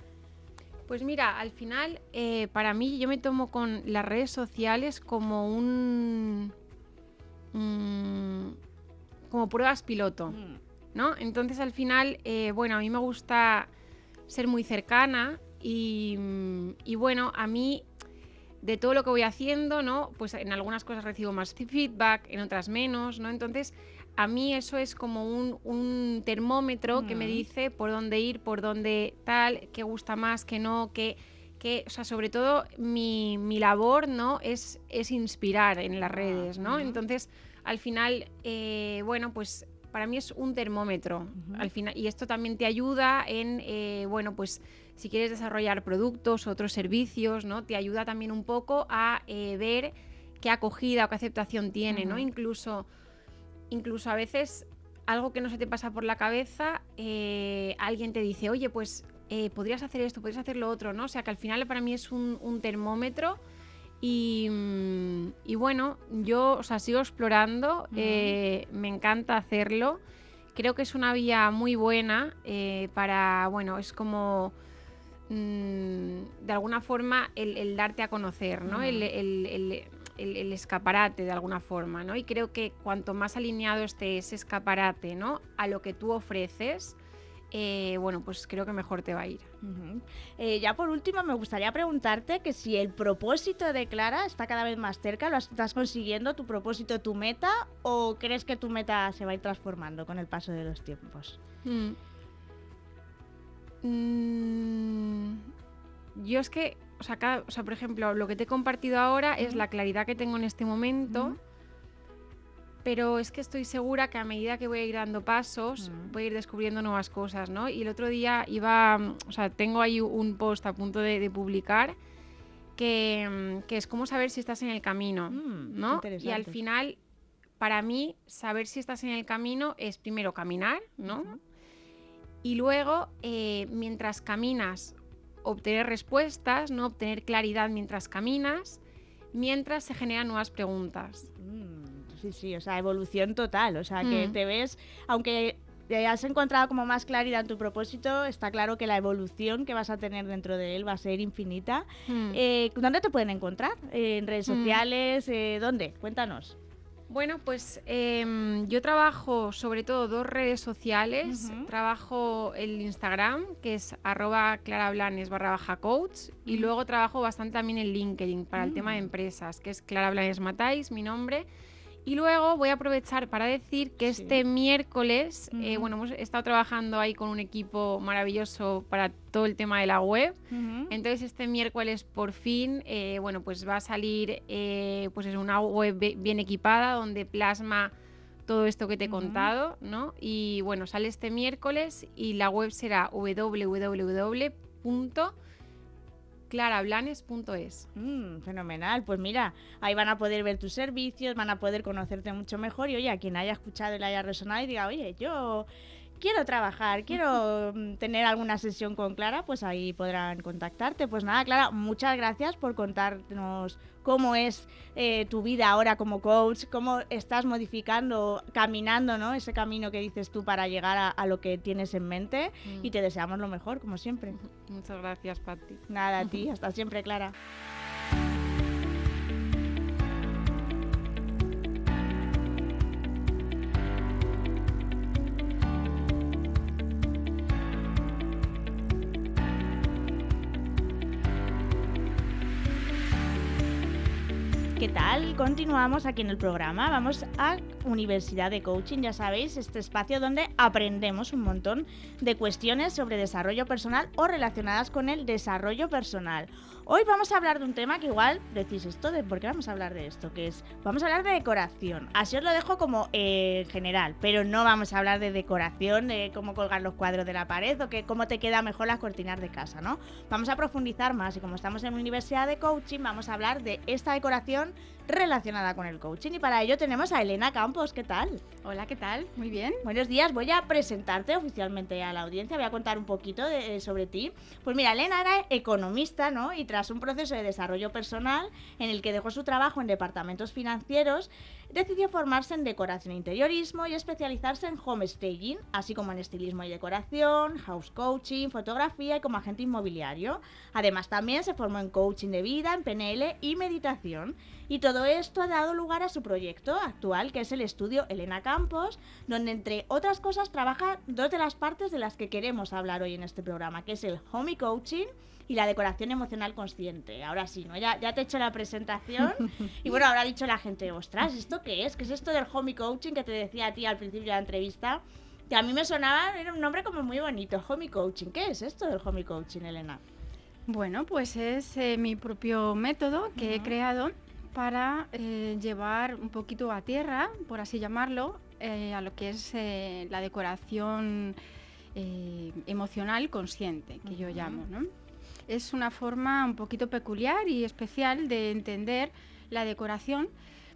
[SPEAKER 5] Pues mira, al final, eh, para mí, yo me tomo con las redes sociales como un. mm, como pruebas piloto,
[SPEAKER 1] Mm.
[SPEAKER 5] ¿no? Entonces, al final, eh, bueno, a mí me gusta ser muy cercana y, mm, y bueno, a mí, de todo lo que voy haciendo, ¿no? Pues en algunas cosas recibo más feedback, en otras menos, ¿no? Entonces, a mí eso es como un, un termómetro que me
[SPEAKER 1] Mm.
[SPEAKER 5] dice por dónde ir, por dónde tal, qué gusta más, qué no, qué, qué- o sea, sobre todo mi, mi labor, ¿no? Es, es inspirar en las
[SPEAKER 1] Ah,
[SPEAKER 5] redes, ¿no? Entonces, al final, eh, bueno, pues para mí es un termómetro. Al final, y esto también te ayuda en, eh, bueno, pues si quieres desarrollar productos, otros servicios, ¿no? Te ayuda también un poco a eh, ver qué acogida o qué aceptación tiene, ¿no? Incluso, incluso a veces algo que no se te pasa por la cabeza, eh, alguien te dice, oye, pues eh, podrías hacer esto, podrías hacer lo otro, ¿no? O sea que al final para mí es un, un termómetro y, mm, y bueno, yo o sea, sigo explorando, eh, me encanta hacerlo. Creo que es una vía muy buena eh, para, bueno, es como mm, de alguna forma el, el darte a conocer, ¿no? El- el escaparate de alguna forma, ¿no? Y creo que cuanto más alineado esté ese escaparate, ¿no? A lo que tú ofreces, eh, bueno, pues creo que mejor te va a ir.
[SPEAKER 1] Eh, ya por último, me gustaría preguntarte que si el propósito de Clara está cada vez más cerca, ¿lo estás consiguiendo, tu propósito, tu meta, o crees que tu meta se va a ir transformando con el paso de los tiempos?
[SPEAKER 5] Mm. Mm, Yo es que, o sea, cada- o sea, por ejemplo, lo que te he compartido ahora es la claridad que tengo en este momento. Pero es que estoy segura que a medida que voy a ir dando pasos,
[SPEAKER 1] Ujú.
[SPEAKER 5] voy a ir descubriendo nuevas cosas, ¿no? Y el otro día iba, mm, o sea, tengo ahí un post a punto de, de publicar que, mm, que es cómo saber si estás en el camino,
[SPEAKER 1] Mm,
[SPEAKER 5] ¿no? Y al final, para mí, saber si estás en el camino es primero caminar, ¿no? Y luego, eh, mientras caminas, obtener respuestas, ¿no? Obtener claridad mientras caminas, mientras se generan nuevas preguntas.
[SPEAKER 1] Mm, sí, sí, o sea, evolución total. O sea, que
[SPEAKER 5] Mm.
[SPEAKER 1] te ves, aunque te has encontrado como más claridad en tu propósito, está claro que la evolución que vas a tener dentro de él va a ser infinita.
[SPEAKER 5] Hmm.
[SPEAKER 1] Eh, ¿Dónde te pueden encontrar? ¿En redes
[SPEAKER 5] Mm.
[SPEAKER 1] sociales? Eh, ¿Dónde? Cuéntanos.
[SPEAKER 5] Bueno, pues em, yo trabajo sobre todo dos redes sociales. Trabajo el Instagram, que es arroba clarablanes barra baja coach. Y
[SPEAKER 1] Ujú.
[SPEAKER 5] luego trabajo bastante también en LinkedIn para el tema de
[SPEAKER 1] Mm.
[SPEAKER 5] empresas, que es Clara Blanes Matáis, mi nombre. Y luego voy a aprovechar para decir que
[SPEAKER 1] Sí.
[SPEAKER 5] este miércoles, eh, bueno, hemos estado trabajando ahí con un equipo maravilloso para todo el tema de la web. Entonces este miércoles por fin, eh, bueno, pues va a salir eh, pues es una web bien equipada donde plasma todo esto que te he contado, ¿no? Y bueno, sale este miércoles y la web será www.clarablanes.es.
[SPEAKER 1] Mm, fenomenal, pues mira, ahí van a poder ver tus servicios, van a poder conocerte mucho mejor y oye, a quien haya escuchado y le haya resonado y diga, oye, yo quiero trabajar, quiero mm, tener alguna sesión con Clara, pues ahí podrán contactarte. Pues nada, Clara, muchas gracias por contarnos cómo es eh, tu vida ahora como coach, cómo estás modificando, caminando, ¿no? Ese camino que dices tú para llegar a, a lo que tienes en mente y te deseamos lo mejor, como siempre.
[SPEAKER 5] Muchas gracias, Patti.
[SPEAKER 1] Nada, a ti, <laughs> hasta siempre, Clara. ¿Qué tal? Continuamos aquí en el programa. Vamos a Universidad de Coaching, ya sabéis, este espacio donde aprendemos un montón de cuestiones sobre desarrollo personal o relacionadas con el desarrollo personal. Hoy vamos a hablar de un tema que igual decís esto de por qué vamos a hablar de esto, que es vamos a hablar de decoración. Así os lo dejo como eh, general, pero no vamos a hablar de decoración, de cómo colgar los cuadros de la pared o que cómo te queda mejor las cortinas de casa, ¿no? Vamos a profundizar más y como estamos en Universidad de Coaching, vamos a hablar de esta decoración relacionada con el coaching. Y para ello tenemos a Elena Campos. ¿Qué tal?
[SPEAKER 6] Hola, ¿qué tal? Muy bien.
[SPEAKER 1] Buenos días. Voy a presentarte oficialmente a la audiencia. Voy a contar un poquito de- sobre ti. Pues mira, Elena era economista, ¿no? Y tras un proceso de desarrollo personal en el que dejó su trabajo en departamentos financieros, decidió formarse en decoración e interiorismo y especializarse en home staging, así como en estilismo y decoración, house coaching, fotografía y como agente inmobiliario. Además, también se formó en coaching de vida, en PNL y meditación. Y todo esto ha dado lugar a su proyecto actual, que es el estudio Elena Campos, donde entre otras cosas trabaja dos de las partes de las que queremos hablar hoy en este programa, que es el homey coaching y la decoración emocional consciente. Ahora sí, ¿no? Ya, ya te he hecho la presentación y bueno, ahora ha dicho la gente, ostras, ¿esto qué es? ¿Qué es esto del homey coaching que te decía a ti al principio de la entrevista? Que a mí me sonaba, era un nombre como muy bonito, homey coaching. ¿Qué es esto del homey coaching, Elena?
[SPEAKER 6] Bueno, pues es eh, mi propio método que he creado para eh, llevar un poquito a tierra, por así llamarlo, eh, a lo que es la decoración emocional consciente, que yo llamo. ¿no? Es una forma un poquito peculiar y especial de entender la decoración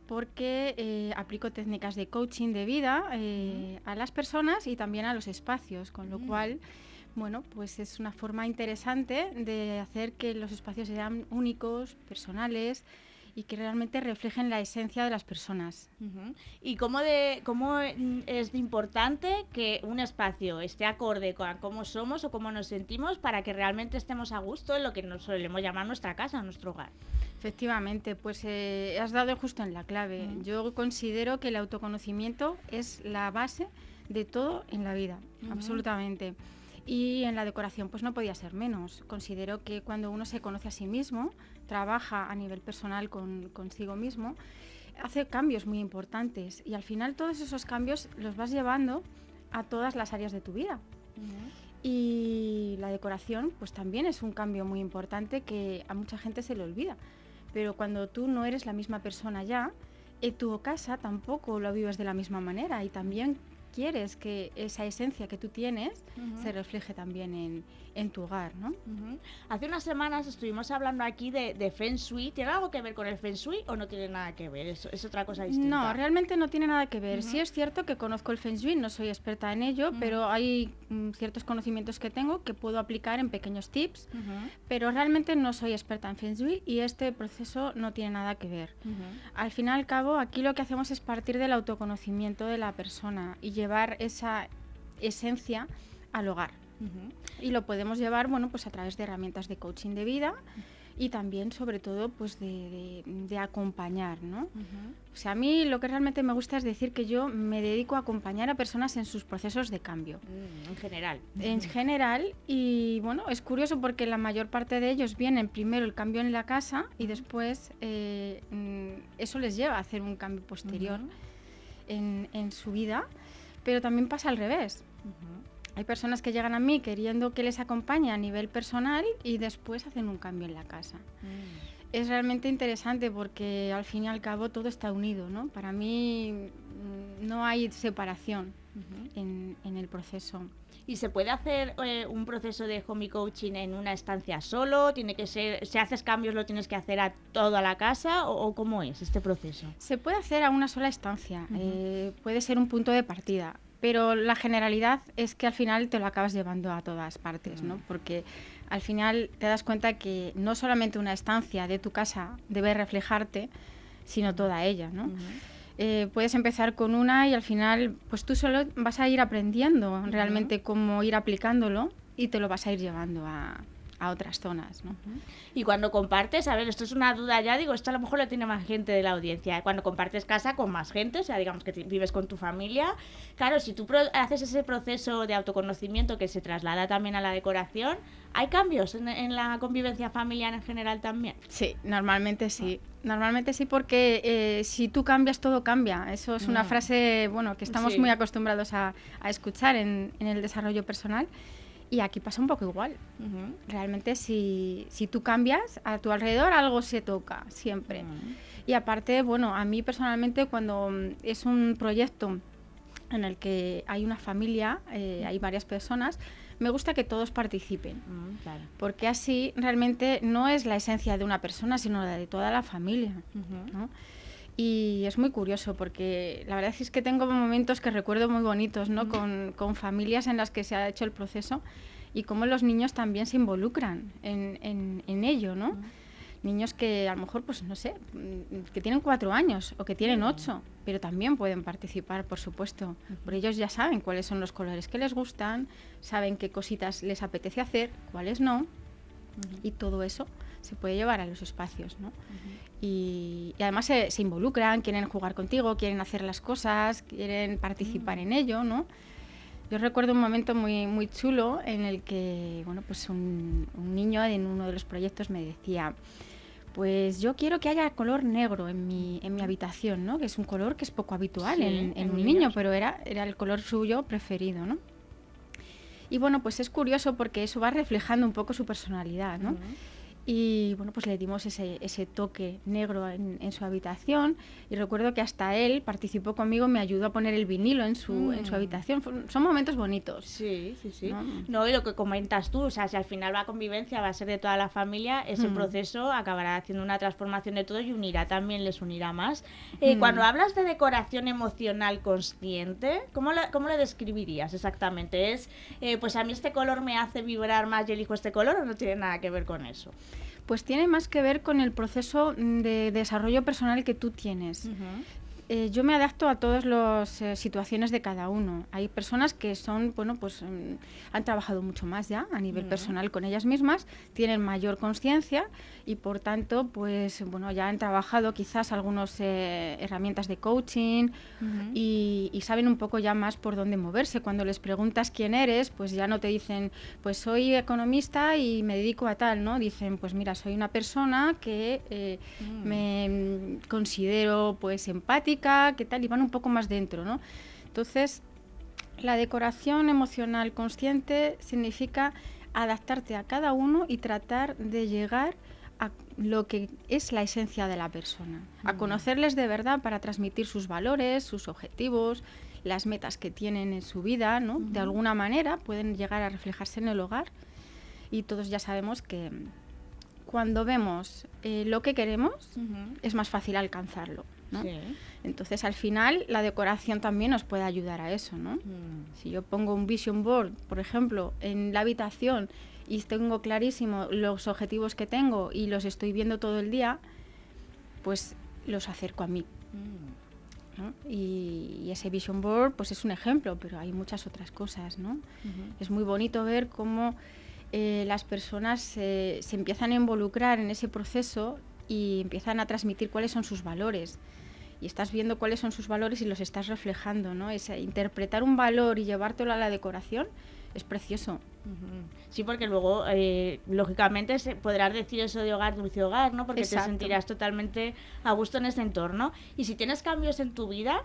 [SPEAKER 6] porque eh, aplico técnicas de coaching de vida eh, a las personas y también a los espacios, con lo
[SPEAKER 1] Mm.
[SPEAKER 6] cual, bueno, pues es una forma interesante de hacer que los espacios sean únicos, personales y que realmente reflejen la esencia de las personas.
[SPEAKER 1] ¿Y cómo, de, cómo mm, es de importante que un espacio esté acorde con cómo somos o cómo nos sentimos para que realmente estemos a gusto en lo que nos solemos llamar nuestra casa, nuestro hogar?
[SPEAKER 6] Efectivamente, pues eh, has dado justo en la clave. Yo considero que el autoconocimiento es la base de todo en la vida, absolutamente. Y en la decoración pues no podía ser menos. Considero que cuando uno se conoce a sí mismo, trabaja a nivel personal con, consigo mismo, hace cambios muy importantes y al final todos esos cambios los vas llevando a todas las áreas de tu vida. Y la decoración, pues también es un cambio muy importante que a mucha gente se le olvida. Pero cuando tú no eres la misma persona ya, en tu casa tampoco lo vives de la misma manera y también quieres que esa esencia que tú tienes se refleje también en, en tu hogar, ¿no?
[SPEAKER 1] Ujú. Hace unas semanas estuvimos hablando aquí de, de Feng Shui. ¿Tiene algo que ver con el Feng Shui o no tiene nada que ver? Es, es otra cosa distinta.
[SPEAKER 6] No, realmente no tiene nada que ver.
[SPEAKER 1] Ujú.
[SPEAKER 6] Sí es cierto que conozco el Feng Shui, no soy experta en ello,
[SPEAKER 1] Ujú.
[SPEAKER 6] pero hay mm, ciertos conocimientos que tengo que puedo aplicar en pequeños tips, pero realmente no soy experta en Feng Shui y este proceso no tiene nada que ver. Al fin y al cabo, aquí lo que hacemos es partir del autoconocimiento de la persona y llevar esa esencia al hogar. Y lo podemos llevar, bueno, pues a través de herramientas de coaching de vida y también, sobre todo, pues de, de- de acompañar, ¿no?
[SPEAKER 1] Ujú.
[SPEAKER 6] O sea, a mí lo que realmente me gusta es decir que yo me dedico a acompañar a personas en sus procesos de cambio.
[SPEAKER 1] Mm, en general.
[SPEAKER 6] En general, y bueno, es curioso porque la mayor parte de ellos vienen primero el cambio en la casa y después eh, mm, eso les lleva a hacer un cambio posterior
[SPEAKER 1] Ujú.
[SPEAKER 6] en, en su vida, pero también pasa al revés.
[SPEAKER 1] Ujú.
[SPEAKER 6] Hay personas que llegan a mí queriendo que les acompañe a nivel personal y después hacen un cambio en la casa.
[SPEAKER 1] Mm.
[SPEAKER 6] Es realmente interesante porque al fin y al cabo todo está unido, ¿no? Para mí mm, no hay separación
[SPEAKER 1] Ujú.
[SPEAKER 6] en, en el proceso.
[SPEAKER 1] ¿Y se puede hacer eh, un proceso de home coaching en una estancia solo? ¿Tiene que ser, si haces cambios lo tienes que hacer a toda la casa o, o cómo es este proceso?
[SPEAKER 6] Se puede hacer a una sola estancia,
[SPEAKER 1] Ujú.
[SPEAKER 6] eh, puede ser un punto de partida, pero la generalidad es que al final te lo acabas llevando a todas partes, ¿no? Porque al final te das cuenta que no solamente una estancia de tu casa debe reflejarte, sino toda ella, ¿no? Eh, puedes empezar con una y al final, pues tú solo vas a ir aprendiendo realmente cómo ir aplicándolo y te lo vas a ir llevando a, a otras zonas. ¿no?
[SPEAKER 1] Y cuando compartes, a ver, esto es una duda ya, digo, esto a lo mejor lo tiene más gente de la audiencia. Cuando compartes casa con más gente, o sea, digamos que vives con tu familia, claro, si tú haces ese proceso de autoconocimiento que se traslada también a la decoración, ¿hay cambios en, la convivencia familiar en general también?
[SPEAKER 6] Sí, normalmente sí. Normalmente sí, porque eh, si tú cambias, todo cambia. Eso es una mm. frase, bueno, que estamos muy acostumbrados a, escuchar en, en el desarrollo personal. Y aquí pasa un poco igual. Realmente si, si, tú cambias, a tu alrededor algo se toca, siempre. Y aparte, bueno, a mí personalmente cuando mm, es un proyecto en el que hay una familia, eh, hay varias personas, me gusta que todos participen. Porque así realmente no es la esencia de una persona, sino la de toda la familia. Y es muy curioso porque la verdad es que tengo momentos que recuerdo muy bonitos, ¿no? con, con, familias en las que se ha hecho el proceso y cómo los niños también se involucran en, en, en ello, ¿no? Niños que a lo mejor, pues no sé, mm, que tienen cuatro años o que tienen ocho, pero también pueden participar, por supuesto. Por ellos ya saben cuáles son los colores que les gustan, saben qué cositas les apetece hacer, cuáles no, y todo eso se puede llevar a los espacios, ¿no? Y, además se, involucran, quieren jugar contigo, quieren hacer las cosas, quieren participar mm. en ello, ¿no? Yo recuerdo un momento muy, muy chulo en el que, bueno, pues un, niño en uno de los proyectos me decía, pues yo quiero que haya color negro en mi, en mi habitación, ¿no? Que es un color que es poco habitual en, un niño, pero era, era el color suyo preferido, ¿no? Y bueno, pues es curioso porque eso va reflejando un poco su personalidad, ¿no? Y bueno, pues le dimos ese, ese toque negro en, en, su habitación y recuerdo que hasta él participó conmigo, me ayudó a poner el vinilo en su, en su mm. habitación. Son momentos bonitos.
[SPEAKER 1] Sí, sí, sí. ¿no? y lo que comentas tú, o sea, si al final la convivencia va a ser de toda la familia, ese mm. proceso acabará haciendo una transformación de todo y unirá también, les unirá más. Eh, mm. Cuando hablas de decoración emocional consciente, ¿cómo lo, cómo lo describirías exactamente? ¿Es, eh, pues a mí este color me hace vibrar más y elijo este color o no tiene nada que ver con eso?
[SPEAKER 6] Pues tiene más que ver con el proceso de desarrollo personal que tú tienes. Eh, yo me adapto a todas las eh, situaciones de cada uno. Hay personas que son, bueno, pues mm, han trabajado mucho más ya a nivel personal con ellas mismas, tienen mayor conciencia y por tanto, pues bueno, ya han trabajado quizás algunas eh, herramientas de coaching y, saben un poco ya más por dónde moverse. Cuando les preguntas quién eres, pues ya no te dicen, pues soy economista y me dedico a tal, ¿no? Dicen, pues mira, soy una persona que mm. me mm, considero pues empática qué tal, y van un poco más dentro, ¿no? Entonces, la decoración emocional consciente significa adaptarte a cada uno y tratar de llegar a lo que es la esencia de la persona, a conocerles de verdad para transmitir sus valores, sus objetivos, las metas que tienen en su vida, ¿no? De alguna manera pueden llegar a reflejarse en el hogar y todos ya sabemos que cuando vemos eh, lo que queremos es más fácil alcanzarlo. Entonces, al final, la decoración también nos puede ayudar a eso, ¿no? Mm. Si yo pongo un vision board, por ejemplo, en la habitación y tengo clarísimo los objetivos que tengo y los estoy viendo todo el día, pues los acerco a mí. Mm. Y, ese vision board pues es un ejemplo, pero hay muchas otras cosas, ¿no? Es muy bonito ver cómo eh, las personas se empiezan a involucrar en ese proceso y empiezan a transmitir cuáles son sus valores y estás viendo cuáles son sus valores y los estás reflejando, ¿no? Ese, interpretar un valor y llevártelo a la decoración es precioso.
[SPEAKER 1] Sí, porque luego, eh, lógicamente, se podrás decir eso de hogar, dulce hogar, ¿no? Porque te sentirás totalmente a gusto en ese entorno. Y si tienes cambios en tu vida,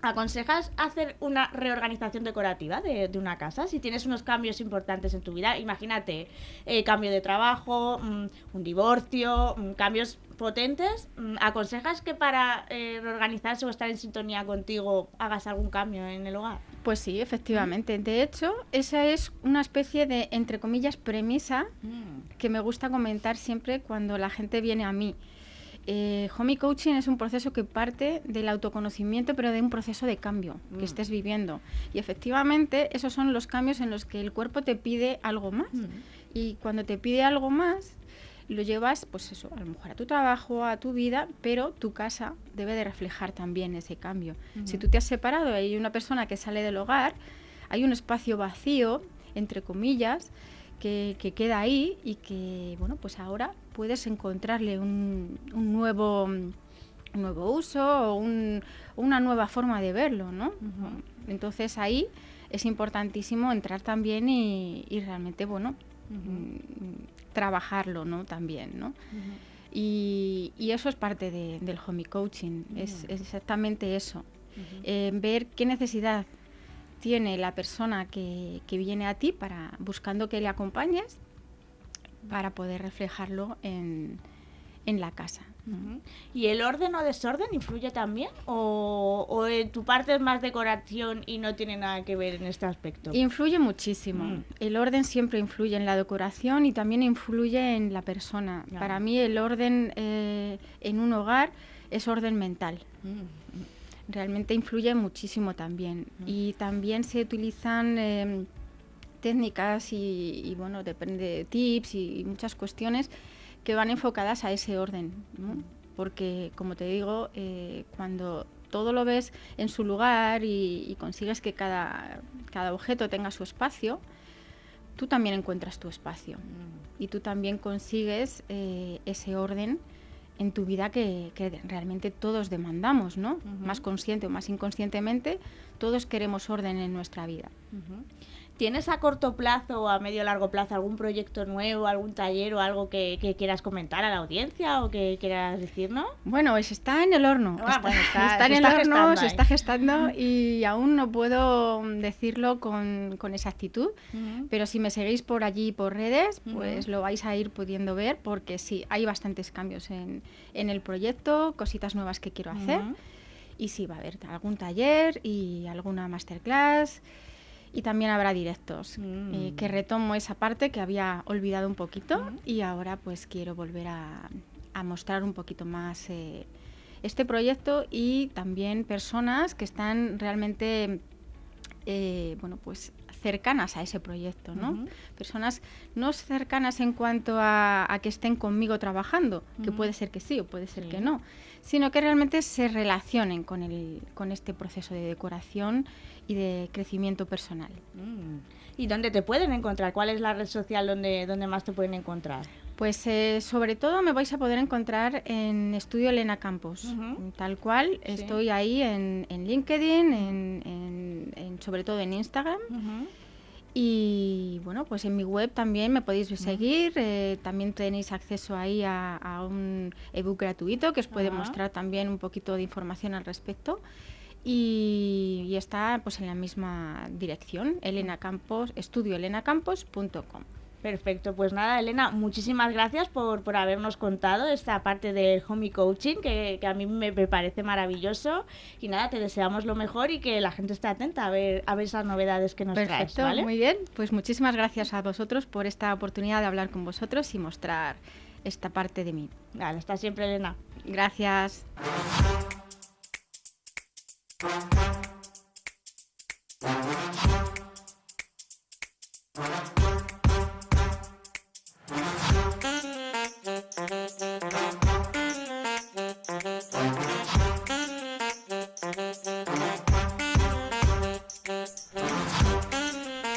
[SPEAKER 1] ¿Aconsejas hacer una reorganización decorativa de, una casa? Si tienes unos cambios importantes en tu vida, imagínate, eh, cambio de trabajo, mm, un divorcio, mm, cambios potentes, mm, ¿aconsejas que para eh, reorganizarse o estar en sintonía contigo hagas algún cambio en el hogar?
[SPEAKER 6] Pues sí, efectivamente. De hecho, esa es una especie de, entre comillas, premisa que me gusta comentar siempre cuando la gente viene a mí. Eh, Homey Coaching es un proceso que parte del autoconocimiento, pero de un proceso de cambio que mm. estés viviendo. Y efectivamente, esos son los cambios en los que el cuerpo te pide algo más. Mm. Y cuando te pide algo más, lo llevas, pues eso, a lo mejor a tu trabajo, a tu vida, pero tu casa debe de reflejar también ese cambio. Si tú te has separado y hay una persona que sale del hogar, hay un espacio vacío, entre comillas, que, que queda ahí y que, bueno, pues ahora puedes encontrarle un, un nuevo, un nuevo uso o un- una nueva forma de verlo, ¿no? Entonces ahí es importantísimo entrar también y, y realmente, bueno, trabajarlo, ¿no? También, ¿no? Y, y eso es parte de- del home coaching, es, es exactamente eso. Eh, ver qué necesidad tiene la persona que, que viene a ti para buscando que le acompañes para poder reflejarlo en, en la casa.
[SPEAKER 1] ¿Y el orden o desorden influye también? ¿O, o en tu parte es más decoración y no tiene nada que ver en este aspecto?
[SPEAKER 6] Influye muchísimo.
[SPEAKER 1] Mm.
[SPEAKER 6] El orden siempre influye en la decoración y también influye en la persona.
[SPEAKER 1] Claro.
[SPEAKER 6] Para mí el orden eh, en un hogar es orden mental.
[SPEAKER 1] Mm,
[SPEAKER 6] realmente influye muchísimo también. Y también se utilizan eh, técnicas y, y, bueno, depende de tips y, muchas cuestiones que van enfocadas a ese orden. ¿no? Porque, como te digo, eh, cuando todo lo ves en su lugar y, y consigues que cada, cada objeto tenga su espacio, tú también encuentras tu espacio y tú también consigues eh, ese orden en tu vida que, que realmente todos demandamos, ¿no? Más consciente o más inconscientemente, todos queremos orden en nuestra vida.
[SPEAKER 1] ¿Tienes a corto plazo o a medio largo plazo algún proyecto nuevo, algún taller o algo que, que quieras comentar a la audiencia o que quieras decirnos?
[SPEAKER 6] Bueno, pues está en el horno.
[SPEAKER 1] Ah,
[SPEAKER 6] está,
[SPEAKER 1] bueno, está- <laughs>
[SPEAKER 6] está en el
[SPEAKER 1] está
[SPEAKER 6] horno,
[SPEAKER 1] gestando
[SPEAKER 6] se está gestando y aún no puedo decirlo con, con exactitud. Pero si me seguís por allí por redes, pues lo vais a ir pudiendo ver porque sí, hay bastantes cambios en, en el proyecto, cositas nuevas que quiero hacer. Y sí, va a haber algún taller y alguna masterclass. Y también habrá directos,
[SPEAKER 1] Mm.
[SPEAKER 6] eh, que retomo esa parte que había olvidado un poquito y ahora pues quiero volver a, a mostrar un poquito más eh, este proyecto y también personas que están realmente eh, bueno, pues cercanas a ese proyecto, ¿no? Personas no cercanas en cuanto a, a que estén conmigo trabajando, que puede ser que sí o puede ser
[SPEAKER 1] Sí.
[SPEAKER 6] que no, sino que realmente se relacionen con, el, con este proceso de decoración y de crecimiento personal.
[SPEAKER 1] Mm. ¿Y dónde te pueden encontrar? ¿Cuál es la red social donde, donde más te pueden encontrar?
[SPEAKER 6] Pues eh, sobre todo me vais a poder encontrar en Estudio Elena Campos, tal cual.
[SPEAKER 1] Sí.
[SPEAKER 6] Estoy ahí en, en LinkedIn, en, en- en- sobre todo en Instagram. Y bueno, pues en mi web también me podéis seguir. eh, también tenéis acceso ahí a, a un ebook gratuito que os puede mostrar también un poquito de información al respecto. Y, y está pues en la misma dirección, Elena Campos, estudioelenacampos.com.
[SPEAKER 1] Perfecto, pues nada, Elena, muchísimas gracias por, por habernos contado esta parte del homie coaching que, que a mí me, me parece maravilloso. Y nada, te deseamos lo mejor y que la gente esté atenta a ver, a ver esas novedades que nos traes,
[SPEAKER 6] Perfecto,
[SPEAKER 1] ¿vale?
[SPEAKER 6] muy bien. Pues muchísimas gracias a vosotros por esta oportunidad de hablar con vosotros y mostrar esta parte de mí.
[SPEAKER 1] Vale, hasta siempre, Elena.
[SPEAKER 6] Gracias.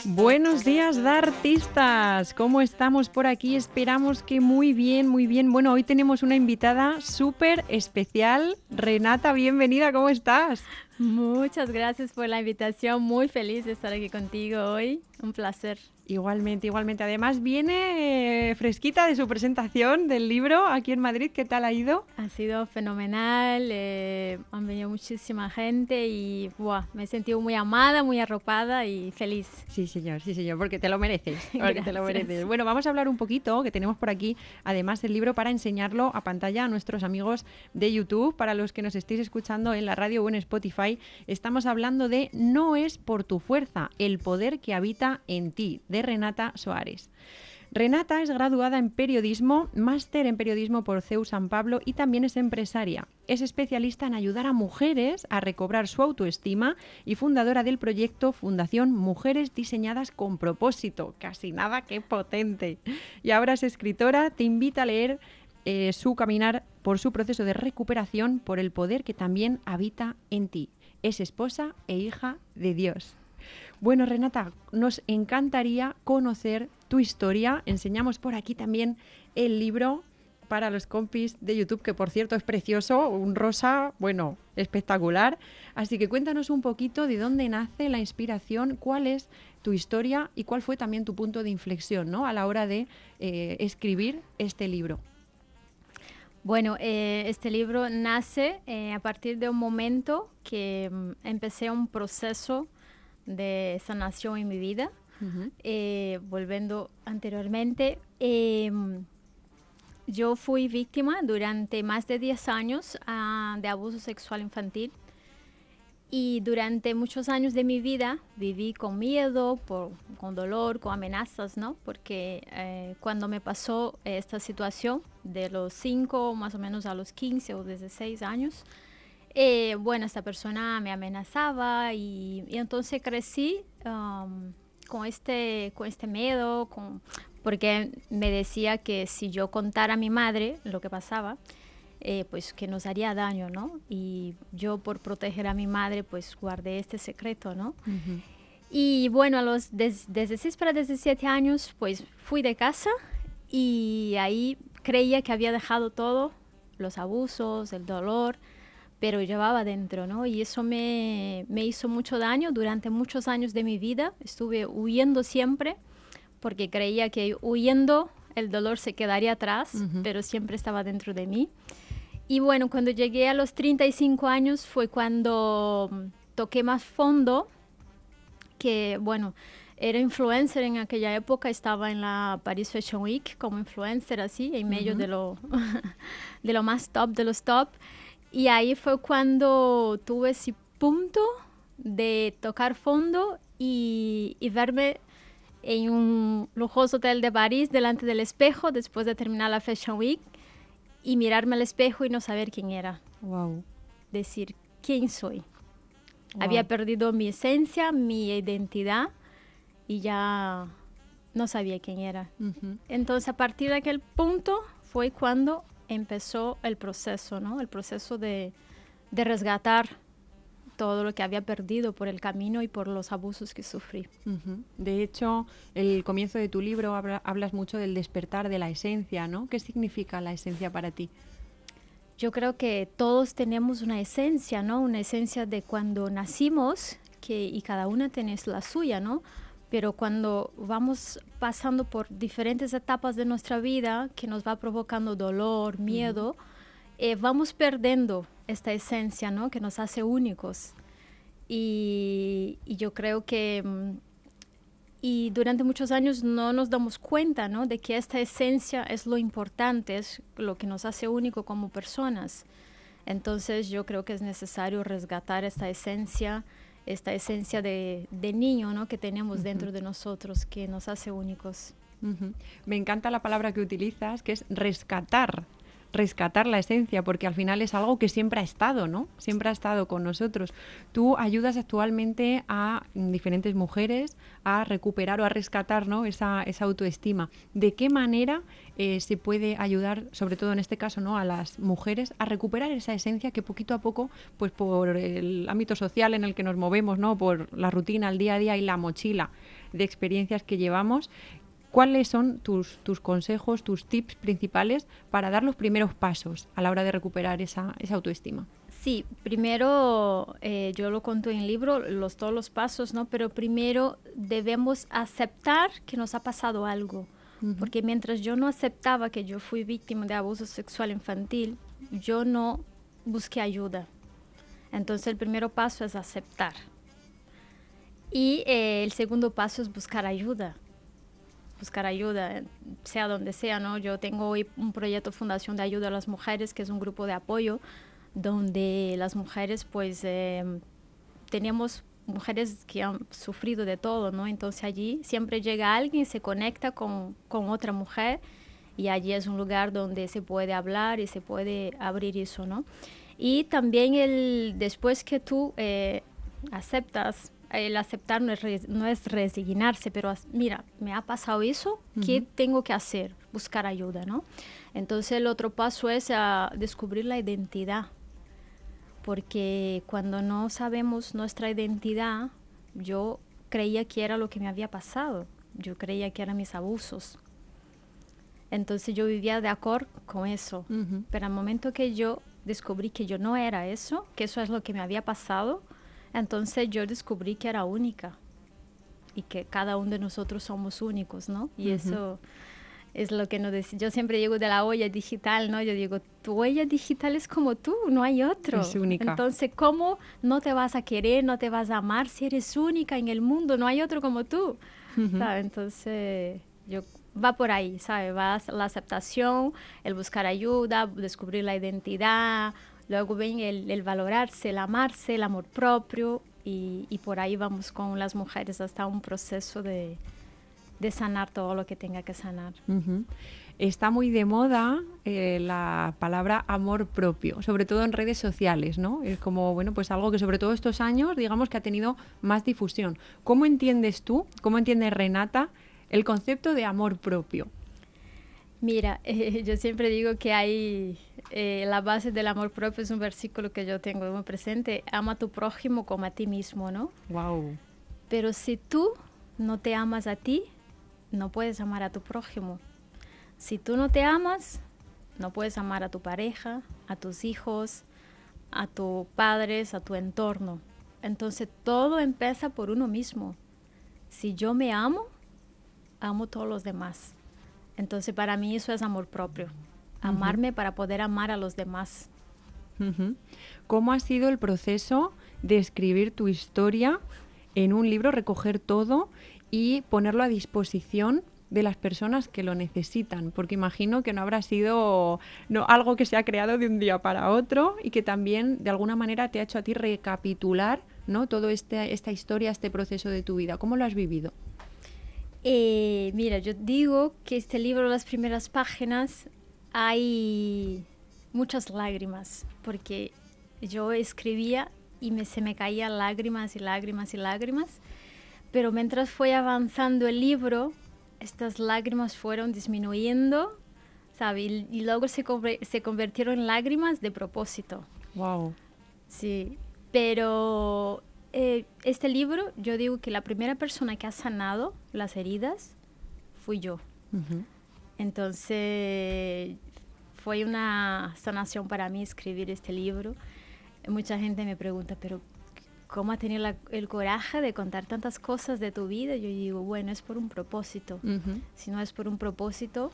[SPEAKER 2] Buenos días, Dartistas. ¿Cómo estamos por aquí? Esperamos que muy bien, muy bien. Bueno, hoy tenemos una invitada súper especial. Renata, bienvenida, ¿cómo estás?
[SPEAKER 7] Muchas gracias por la invitación. Muy feliz de estar aquí contigo hoy. Un placer.
[SPEAKER 2] Igualmente, igualmente. Además, viene eh, fresquita de su presentación del libro aquí en Madrid. ¿Qué tal ha ido?
[SPEAKER 7] Ha sido fenomenal. eh, han venido muchísima gente y buah, me he sentido muy amada, muy arropada y feliz.
[SPEAKER 2] Sí, señor, sí, señor, porque te lo mereces. <laughs> Porque te lo
[SPEAKER 7] Gracias.
[SPEAKER 2] mereces. Bueno, vamos a hablar un poquito, que tenemos por aquí, además del libro, para enseñarlo a pantalla a nuestros amigos de YouTube. Para los que nos estéis escuchando en la radio o en Spotify, estamos hablando de No es por tu fuerza, el poder que habita en ti, de Renata Soares. Renata es graduada en periodismo, máster en periodismo por CEU San Pablo y también es empresaria. Es especialista en ayudar a mujeres a recobrar su autoestima y fundadora del proyecto Fundación Mujeres Diseñadas con Propósito. Casi nada, qué potente. Y ahora es escritora, te invita a leer eh, su caminar por su proceso de recuperación por el poder que también habita en ti. Es esposa e hija de Dios. Bueno, Renata, nos encantaría conocer tu historia. Enseñamos por aquí también el libro para los compis de YouTube, que por cierto es precioso, un rosa, bueno, espectacular. Así que cuéntanos un poquito de dónde nace la inspiración, cuál es tu historia y cuál fue también tu punto de inflexión ¿no? a la hora de eh, escribir este libro.
[SPEAKER 7] Bueno, eh, este libro nace eh, a partir de un momento que mm, empecé un proceso de sanación en mi vida. volviendo anteriormente, em, yo fui víctima durante más de 10 años ah, de abuso sexual infantil y durante muchos años de mi vida viví con miedo, con dolor, con amenazas, ¿no? Porque eh, cuando me pasó esta situación de los 5 más o menos a los 15 o 16 años, eh, bueno, esta persona me amenazaba y, entonces crecí um, con, este, con este miedo, con, porque me decía que si yo contara a mi madre lo que pasaba, eh, pues que nos haría daño, ¿no? Y yo por proteger a mi madre, pues guardé este secreto, ¿no? Y bueno, a los 16 para 17 años, pues fui de casa y ahí creía que había dejado todo, los abusos, el dolor, pero llevaba dentro, ¿no? Y eso me, me hizo mucho daño durante muchos años de mi vida. Estuve huyendo siempre porque creía que huyendo el dolor se quedaría atrás, pero siempre estaba dentro de mí. Y bueno, cuando llegué a los 35 años fue cuando mm, toqué más fondo, que bueno, era influencer en aquella época, estaba en la Paris Fashion Week como influencer así, en medio de, lo, <laughs> de lo más top de los top. Y ahí fue cuando tuve ese punto de tocar fondo y, y verme en un lujoso hotel de París delante del espejo después de terminar la Fashion Week y mirarme al espejo y no saber quién era.
[SPEAKER 2] Wow.
[SPEAKER 7] Decir, ¿quién soy? Había perdido mi esencia, mi identidad y ya no sabía quién era. Entonces, a partir de aquel punto fue cuando empezó el proceso, ¿no? El proceso de, de resgatar todo lo que había perdido por el camino y por los abusos que sufrí.
[SPEAKER 2] De hecho, el comienzo de tu libro hablas mucho del despertar de la esencia, ¿no? ¿Qué significa la esencia para ti?
[SPEAKER 7] Yo creo que todos tenemos una esencia, ¿no? Una esencia de cuando nacimos, que, y cada una tiene la suya, ¿no? Pero cuando vamos pasando por diferentes etapas de nuestra vida que nos va provocando dolor, miedo, eh, vamos perdiendo esta esencia, ¿no? Que nos hace únicos. Y, yo creo que mm, y durante muchos años no nos damos cuenta ¿no? de que esta esencia es lo importante, es lo que nos hace único como personas. Entonces yo creo que es necesario resgatar esta esencia, esta esencia de, niño ¿no? que tenemos dentro de nosotros, que nos hace únicos.
[SPEAKER 2] Me encanta la palabra que utilizas, que es rescatar rescatar la esencia, porque al final es algo que siempre ha estado, ¿no? Siempre ha estado con nosotros. Tú ayudas actualmente a diferentes mujeres a recuperar o a rescatar ¿no? esa, esa autoestima. ¿De qué manera eh, se puede ayudar, sobre todo en este caso, ¿no? a las mujeres a recuperar esa esencia que poquito a poco, pues por el ámbito social en el que nos movemos, ¿no? por la rutina, el día a día y la mochila de experiencias que llevamos, ¿Cuáles son tus, tus, consejos, tus tips principales para dar los primeros pasos a la hora de recuperar esa, esa autoestima?
[SPEAKER 7] Sí, primero eh, yo lo conto en el libro, los, todos los pasos, ¿no? Pero primero debemos aceptar que nos ha pasado algo. Porque mientras yo no aceptaba que yo fui víctima de abuso sexual infantil, yo no busqué ayuda. Entonces el primer paso es aceptar. Y eh, el segundo paso es buscar ayuda buscar ayuda, sea donde sea, ¿no? Yo tengo hoy un proyecto Fundación de Ayuda a las Mujeres, que es un grupo de apoyo donde las mujeres, pues, eh, teníamos mujeres que han sufrido de todo, ¿no? Entonces allí siempre llega alguien, se conecta con, con otra mujer y allí es un lugar donde se puede hablar y se puede abrir eso, ¿no? Y también el, después que tú eh, aceptas el aceptar no es, resignarse, pero mira, me ha pasado eso, ¿qué tengo que hacer? Buscar ayuda, ¿no? Entonces el otro paso es a descubrir la identidad, porque cuando no sabemos nuestra identidad, yo creía que era lo que me había pasado, yo creía que eran mis abusos. Entonces yo vivía de acuerdo con eso. Pero al momento que yo descubrí que yo no era eso, que eso es lo que me había pasado, entonces yo descubrí que era única y que cada uno de nosotros somos únicos, ¿no? Y eso es lo que nos dice. Yo siempre digo de la huella digital, ¿no? Yo digo, tu huella digital es como tú, no hay otro.
[SPEAKER 2] Es única.
[SPEAKER 7] Entonces, ¿cómo no te vas a querer, no te vas a amar si eres única en el mundo? No hay otro como tú. Entonces, yo va por ahí, ¿sabes? Va la aceptación, el buscar ayuda, descubrir la identidad, luego ven el, el valorarse, el amarse, el amor propio y, y por ahí vamos con las mujeres hasta un proceso de, de sanar todo lo que tenga que sanar.
[SPEAKER 2] Está muy de moda eh, la palabra amor propio, sobre todo en redes sociales, ¿no? Es como, bueno, pues algo que sobre todo estos años, digamos que ha tenido más difusión. ¿Cómo entiendes tú, cómo entiende Renata el concepto de amor propio?
[SPEAKER 7] Mira, eh, <laughs> yo siempre digo que hay eh, la base del amor propio, es un versículo que yo tengo muy presente, ama a tu prójimo como a ti mismo, ¿no?
[SPEAKER 2] Wow.
[SPEAKER 7] Pero si tú no te amas a ti, no puedes amar a tu prójimo. Si tú no te amas, no puedes amar a tu pareja, a tus hijos, a tus padres, a tu entorno. Entonces todo empieza por uno mismo. Si yo me amo, amo a todos los demás. Entonces para mí eso es amor propio. Amarme para poder amar a los demás.
[SPEAKER 2] ¿Cómo ha sido el proceso de escribir tu historia en un libro, recoger todo y ponerlo a disposición de las personas que lo necesitan? Porque imagino que no habrá sido no, algo que se ha creado de un día para otro y que también de alguna manera te ha hecho a ti recapitular ¿no? toda este, esta historia, este proceso de tu vida. ¿Cómo lo has vivido?
[SPEAKER 7] Eh, mira, yo digo que este libro, las primeras páginas, hay muchas lágrimas, porque yo escribía y se me caían lágrimas y lágrimas y lágrimas, pero mientras fue avanzando el libro, estas lágrimas fueron disminuyendo, ¿sabe? Y, y luego se, se convirtieron en lágrimas de propósito.
[SPEAKER 2] Wow.
[SPEAKER 7] Sí, pero eh, este libro, yo digo que la primera persona que ha sanado las heridas fui yo. Entonces, fue una sanación para mí escribir este libro. Mucha gente me pregunta, pero ¿cómo has tenido la- el coraje de contar tantas cosas de tu vida? Yo digo, bueno, es por un propósito. Si no es por un propósito,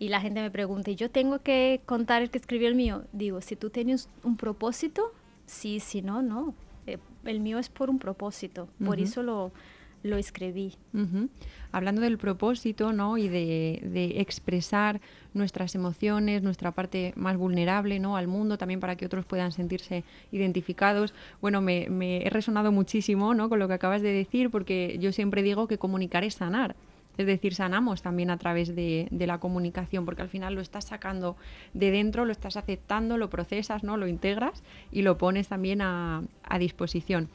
[SPEAKER 7] y la gente me pregunta, ¿y yo tengo que contar el que escribió el mío? Digo, si tú tienes un propósito, sí, si no, no. Eh, el mío es por un propósito, por eso lo, lo escribí.
[SPEAKER 2] Ujú. Hablando del propósito, ¿no? Y de, de expresar nuestras emociones, nuestra parte más vulnerable, ¿no? Al mundo, también para que otros puedan sentirse identificados. Bueno, me, me he resonado muchísimo, ¿no? Con lo que acabas de decir, porque yo siempre digo que comunicar es sanar. Es decir, sanamos también a través de, de la comunicación, porque al final lo estás sacando de dentro, lo estás aceptando, lo procesas, ¿no? Lo integras y lo pones también a, a disposición.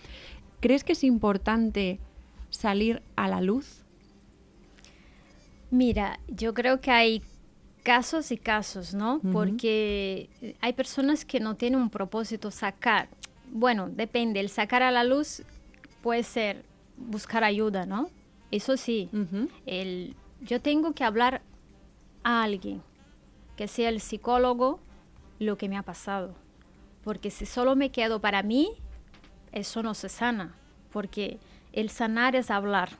[SPEAKER 2] ¿Crees que es importante salir a la luz?
[SPEAKER 7] Mira, yo creo que hay casos y casos, ¿no? Porque hay personas que no tienen un propósito sacar. Bueno, depende, el sacar a la luz puede ser buscar ayuda, ¿no? Eso sí, el, yo tengo que hablar a alguien, que sea el psicólogo, lo que me ha pasado. Porque si solo me quedo para mí, eso no se sana. Porque el sanar es hablar.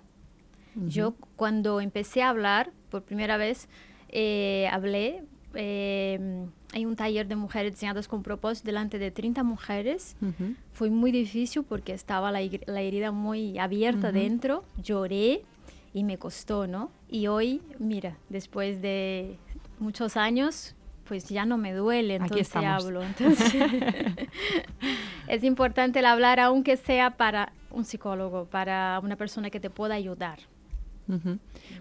[SPEAKER 7] Yo cuando empecé a hablar, por primera vez, eh, hablé, eh, hay un taller de mujeres diseñadas con propósito delante de 30 mujeres.
[SPEAKER 2] Ujú.
[SPEAKER 7] Fue muy difícil porque estaba la, la herida muy abierta
[SPEAKER 2] Ujú.
[SPEAKER 7] dentro, lloré y me costó, ¿no? Y hoy, mira, después de muchos años, pues ya no me duele, entonces hablo. Entonces, <laughs> <laughs> es importante el hablar, aunque sea para un psicólogo, para una persona que te pueda ayudar.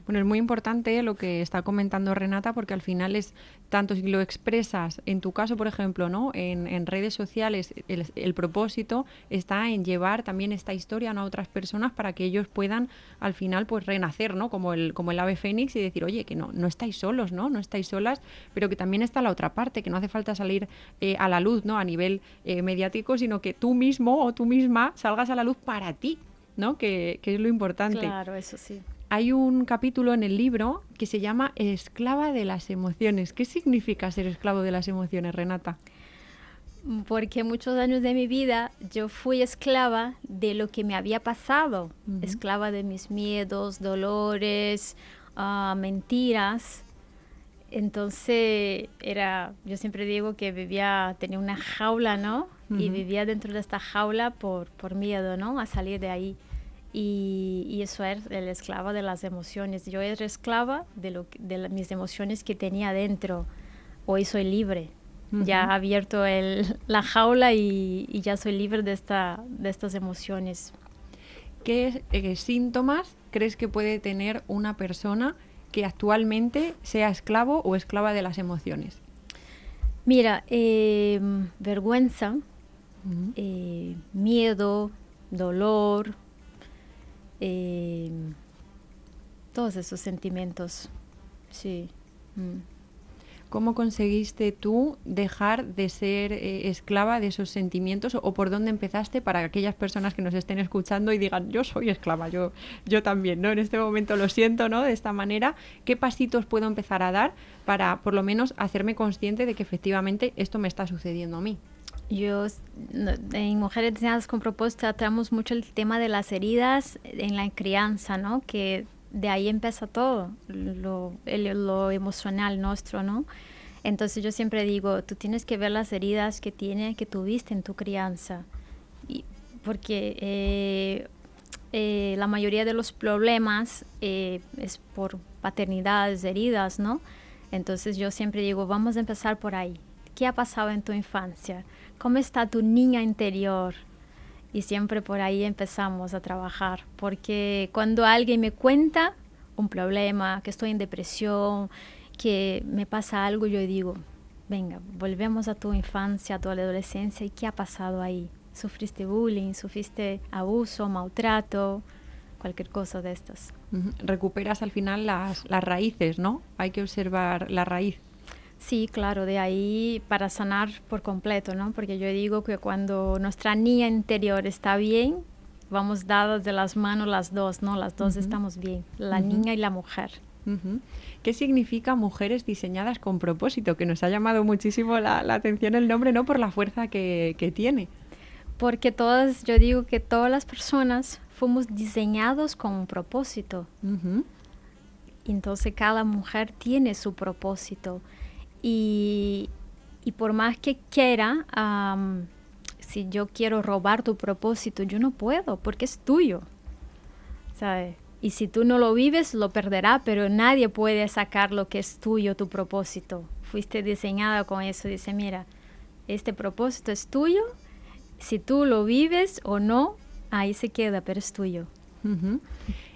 [SPEAKER 2] Bueno, es muy importante lo que está comentando Renata porque al final es tanto si lo expresas, en tu caso, por ejemplo, ¿no? en, en redes sociales, el, el propósito está en llevar también esta historia ¿no? a otras personas para que ellos puedan al final pues renacer, ¿no? Como el, como el ave fénix y decir, oye, que no, no estáis solos, ¿no? No estáis solas, pero que también está la otra parte, que no hace falta salir eh, a la luz, ¿no? A nivel eh, mediático, sino que tú mismo o tú misma salgas a la luz para ti, ¿no? Que, que es lo importante.
[SPEAKER 7] Claro, eso sí.
[SPEAKER 2] Hay un capítulo en el libro que se llama Esclava de las emociones. ¿Qué significa ser esclavo de las emociones, Renata?
[SPEAKER 7] Porque muchos años de mi vida yo fui esclava de lo que me había pasado, esclava de mis miedos, dolores, ah, mentiras. Entonces era, yo siempre digo que vivía, tenía una jaula, ¿no? Y vivía dentro de esta jaula por, por miedo, ¿no? A salir de ahí. Y, eso es el esclavo de las emociones. Yo era esclava de, lo, de mis emociones que tenía dentro. Hoy soy libre. Ya he abierto el, <laughs> la jaula y, ya soy libre de, esta, de estas emociones.
[SPEAKER 2] ¿Qué eh, síntomas crees que puede tener una persona que actualmente sea esclavo o esclava de las emociones?
[SPEAKER 7] Mira, em, vergüenza, eh, miedo, dolor, em, todos esos sentimientos, sí. Mm.
[SPEAKER 2] ¿Cómo conseguiste tú dejar de ser eh, esclava de esos sentimientos o, por dónde empezaste para aquellas personas que nos estén escuchando y digan, yo soy esclava, yo, yo también, ¿no? En este momento lo siento, ¿no? De esta manera, ¿qué pasitos puedo empezar a dar para por lo menos hacerme consciente de que efectivamente esto me está sucediendo a mí?
[SPEAKER 7] Yo, en Mujeres Diseñadas con Propósito, tratamos mucho el tema de las heridas en la crianza, ¿no? Que de ahí empieza todo, lo, lo emocional nuestro, ¿no? Entonces yo siempre digo, tú tienes que ver las heridas que tiene, que tuviste en tu crianza, y, porque eh, eh, la mayoría de los problemas eh, es por paternidades, heridas, ¿no? Entonces yo siempre digo, vamos a empezar por ahí. ¿Qué ha pasado en tu infancia? ¿Cómo está tu niña interior? y siempre por ahí empezamos a trabajar, porque cuando alguien me cuenta un problema, que estoy en depresión, que me pasa algo, yo digo, venga, volvemos a tu infancia, a tu adolescencia, ¿y qué ha pasado ahí? ¿Sufriste bullying? ¿Sufriste abuso, maltrato? Cualquier cosa de estas.
[SPEAKER 2] Recuperas al final las, las raíces, ¿no? Hay que observar la raíz.
[SPEAKER 7] Sí, claro, de ahí para sanar por completo, ¿no? Porque yo digo que cuando nuestra niña interior está bien, vamos dadas de las manos las dos, ¿no? Las dos estamos bien, la niña y la mujer.
[SPEAKER 2] ¿Qué significa mujeres diseñadas con propósito? Que nos ha llamado muchísimo la, atención el nombre, ¿no? Por la fuerza que, tiene.
[SPEAKER 7] Porque todas, yo digo que todas las personas fuimos diseñados con un propósito. Entonces cada mujer tiene su propósito. Y, por más que quiera, si yo quiero robar tu propósito, yo no puedo porque es tuyo. ¿Sabes? Y si tú no lo vives, lo perderá, pero nadie puede sacar lo que es tuyo, tu propósito. Fuiste diseñada con eso. Dice, mira, este propósito es tuyo. Si tú lo vives o no, ahí se queda, pero es tuyo.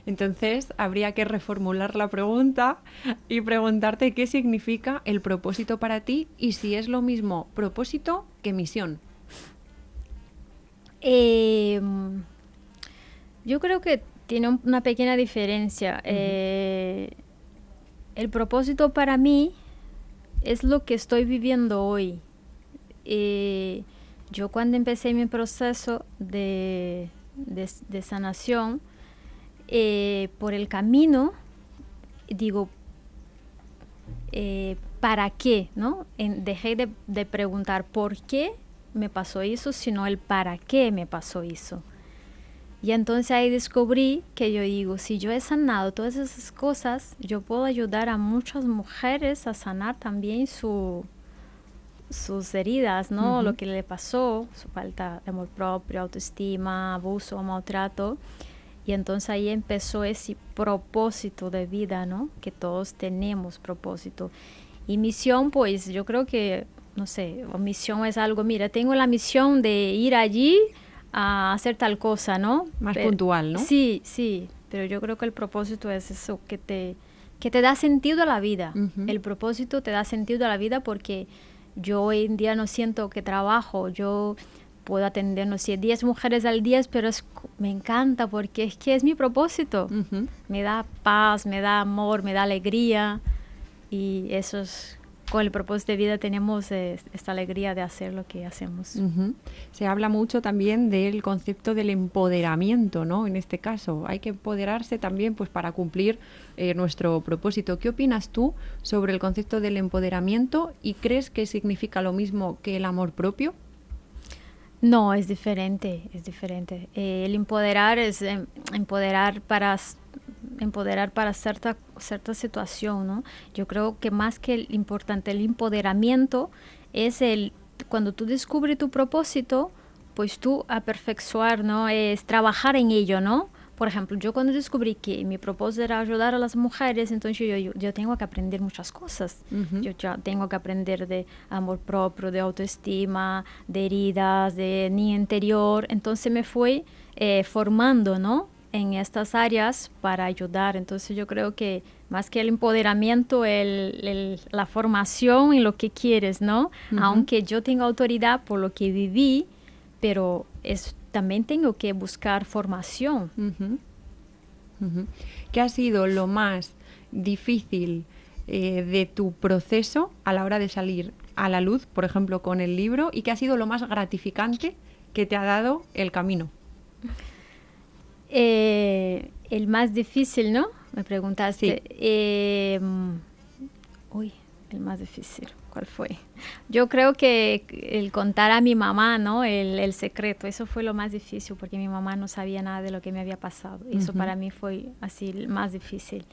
[SPEAKER 2] Entonces, habría que reformular la pregunta y preguntarte qué significa el propósito para ti y si es lo mismo propósito que misión.
[SPEAKER 7] Em, yo creo que tiene una pequeña diferencia. Eh, el propósito para mí es lo que estoy viviendo hoy. Eh, yo cuando empecé mi proceso de sanación, eh, por el camino, digo, eh, ¿para qué? ¿no? dejé de, preguntar por qué me pasó eso, sino el para qué me pasó eso. Y entonces ahí descubrí que yo digo, si yo he sanado todas esas cosas, yo puedo ayudar a muchas mujeres a sanar también su, sus heridas, ¿no? Lo que le pasó, su falta de amor propio, autoestima, abuso, maltrato. Y entonces ahí empezó ese propósito de vida, ¿no? Que todos tenemos propósito. Y misión, pues yo creo que, no sé, misión es algo, mira, tengo la misión de ir allí a hacer tal cosa, ¿no?
[SPEAKER 2] Más puntual, ¿no?
[SPEAKER 7] Sí, sí, pero yo creo que el propósito es eso, que te, que te da sentido a la vida. El propósito te da sentido a la vida porque yo hoy en día no siento que trabajo, yo puedo atender, no sé, 10 mujeres al día, pero es, me encanta porque es que es mi propósito. Me da paz, me da amor, me da alegría y eso es con el propósito de vida tenemos eh, esta alegría de hacer lo que hacemos.
[SPEAKER 2] Ujú. Se habla mucho también del concepto del empoderamiento, ¿no? En este caso, hay que empoderarse también pues para cumplir eh, nuestro propósito. ¿Qué opinas tú sobre el concepto del empoderamiento y crees que significa lo mismo que el amor propio?
[SPEAKER 7] No, es diferente, es diferente. Eh, el empoderar es em, empoderar para empoderar para cierta cierta situación, ¿no? Yo creo que más que el importante el empoderamiento es el cuando tú descubres tu propósito, pues tú a perfeccionar, ¿no? Es trabajar en ello, ¿no? Por ejemplo, yo cuando descubrí que mi propósito era ayudar a las mujeres, entonces yo, yo, yo tengo que aprender muchas cosas. Yo ya tengo que aprender de amor propio, de autoestima, de heridas, de niño interior. Entonces me fui eh, formando, ¿no? En estas áreas para ayudar. Entonces yo creo que más que el empoderamiento, el, el- la formación en lo que quieres, ¿no? Aunque yo tenga autoridad por lo que viví, pero es, también tengo que buscar formación.
[SPEAKER 2] ¿Qué ha sido lo más difícil eh, de tu proceso a la hora de salir a la luz, por ejemplo, con el libro? ¿Y qué ha sido lo más gratificante que te ha dado el camino?
[SPEAKER 7] Eh, el más difícil, ¿no? Me preguntaste.
[SPEAKER 2] Sí.
[SPEAKER 7] Eh, uy, el más difícil. ¿Cuál fue? Yo creo que el contar a mi mamá, ¿no? El, el secreto, eso fue lo más difícil porque mi mamá no sabía nada de lo que me había pasado. Eso
[SPEAKER 2] Ujú.
[SPEAKER 7] para mí fue así más difícil.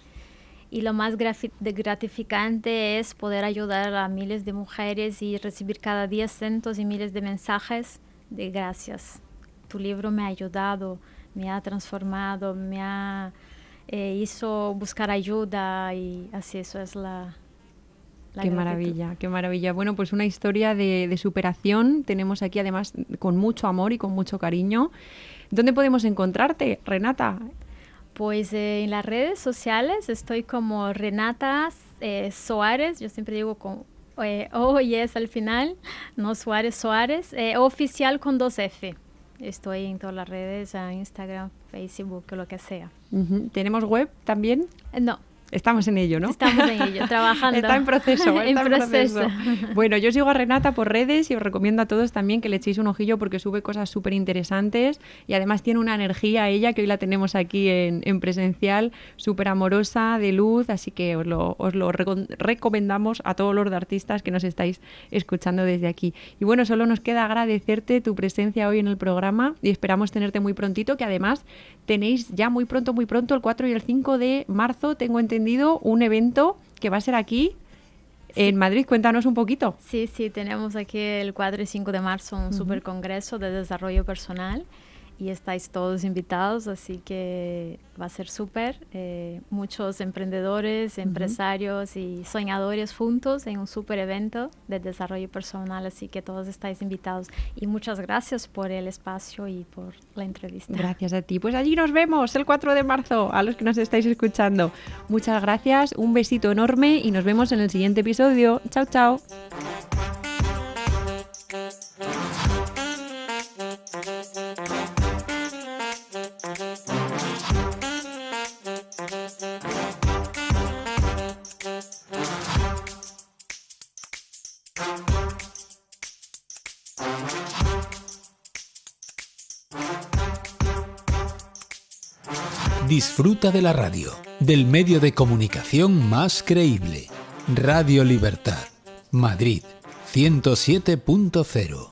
[SPEAKER 7] Y lo más gratificante es poder ayudar a miles de mujeres y recibir cada día cientos y miles de mensajes de gracias. Tu libro me ha ayudado, me ha transformado, me ha eh, hizo buscar ayuda y así eso es la... la
[SPEAKER 2] qué maravilla, qué maravilla. Bueno, pues una historia de, de superación. Tenemos aquí además con mucho amor y con mucho cariño. ¿Dónde podemos encontrarte, Renata?
[SPEAKER 7] Pues eh, en las redes sociales estoy como Renata eh, Soares, yo siempre digo con eh, O y S al final, no Suárez Soares, eh, oficial con dos F. Estoy en todas las redes, Instagram, Facebook, lo que sea.
[SPEAKER 2] ¿Tenemos web también?
[SPEAKER 7] No,
[SPEAKER 2] Estamos en ello, ¿no?
[SPEAKER 7] estamos en ello, trabajando. <laughs>
[SPEAKER 2] Está en proceso, <laughs> está En
[SPEAKER 7] proceso.
[SPEAKER 2] proceso. Bueno, yo sigo a Renata por redes y os recomiendo a todos también que le echéis un ojillo porque sube cosas súper interesantes y además tiene una energía ella que hoy la tenemos aquí en, en presencial, súper amorosa, de luz, así que os lo, os lo recom- recomendamos a todos los de artistas que nos estáis escuchando desde aquí. Y bueno, solo nos queda agradecerte tu presencia hoy en el programa y esperamos tenerte muy prontito, que además tenéis ya muy pronto, muy pronto, el 4 y el 5 de marzo, tengo entendido, un evento que va a ser aquí en Madrid. Cuéntanos un poquito.
[SPEAKER 7] Sí, sí, tenemos aquí el 4 y 5 de marzo un super congreso de desarrollo personal y estáis todos invitados, así que va a ser súper. eh, muchos emprendedores, empresarios y soñadores juntos en un super evento de desarrollo personal, así que todos estáis invitados. Y muchas gracias por el espacio y por la entrevista.
[SPEAKER 2] Gracias a ti. Pues allí nos vemos el 4 de marzo, a los que nos estáis escuchando. Muchas gracias, un besito enorme y nos vemos en el siguiente episodio. Chao, chao.
[SPEAKER 8] Disfruta de la radio, del medio de comunicación más creíble. Radio Libertad, Madrid, 107.0.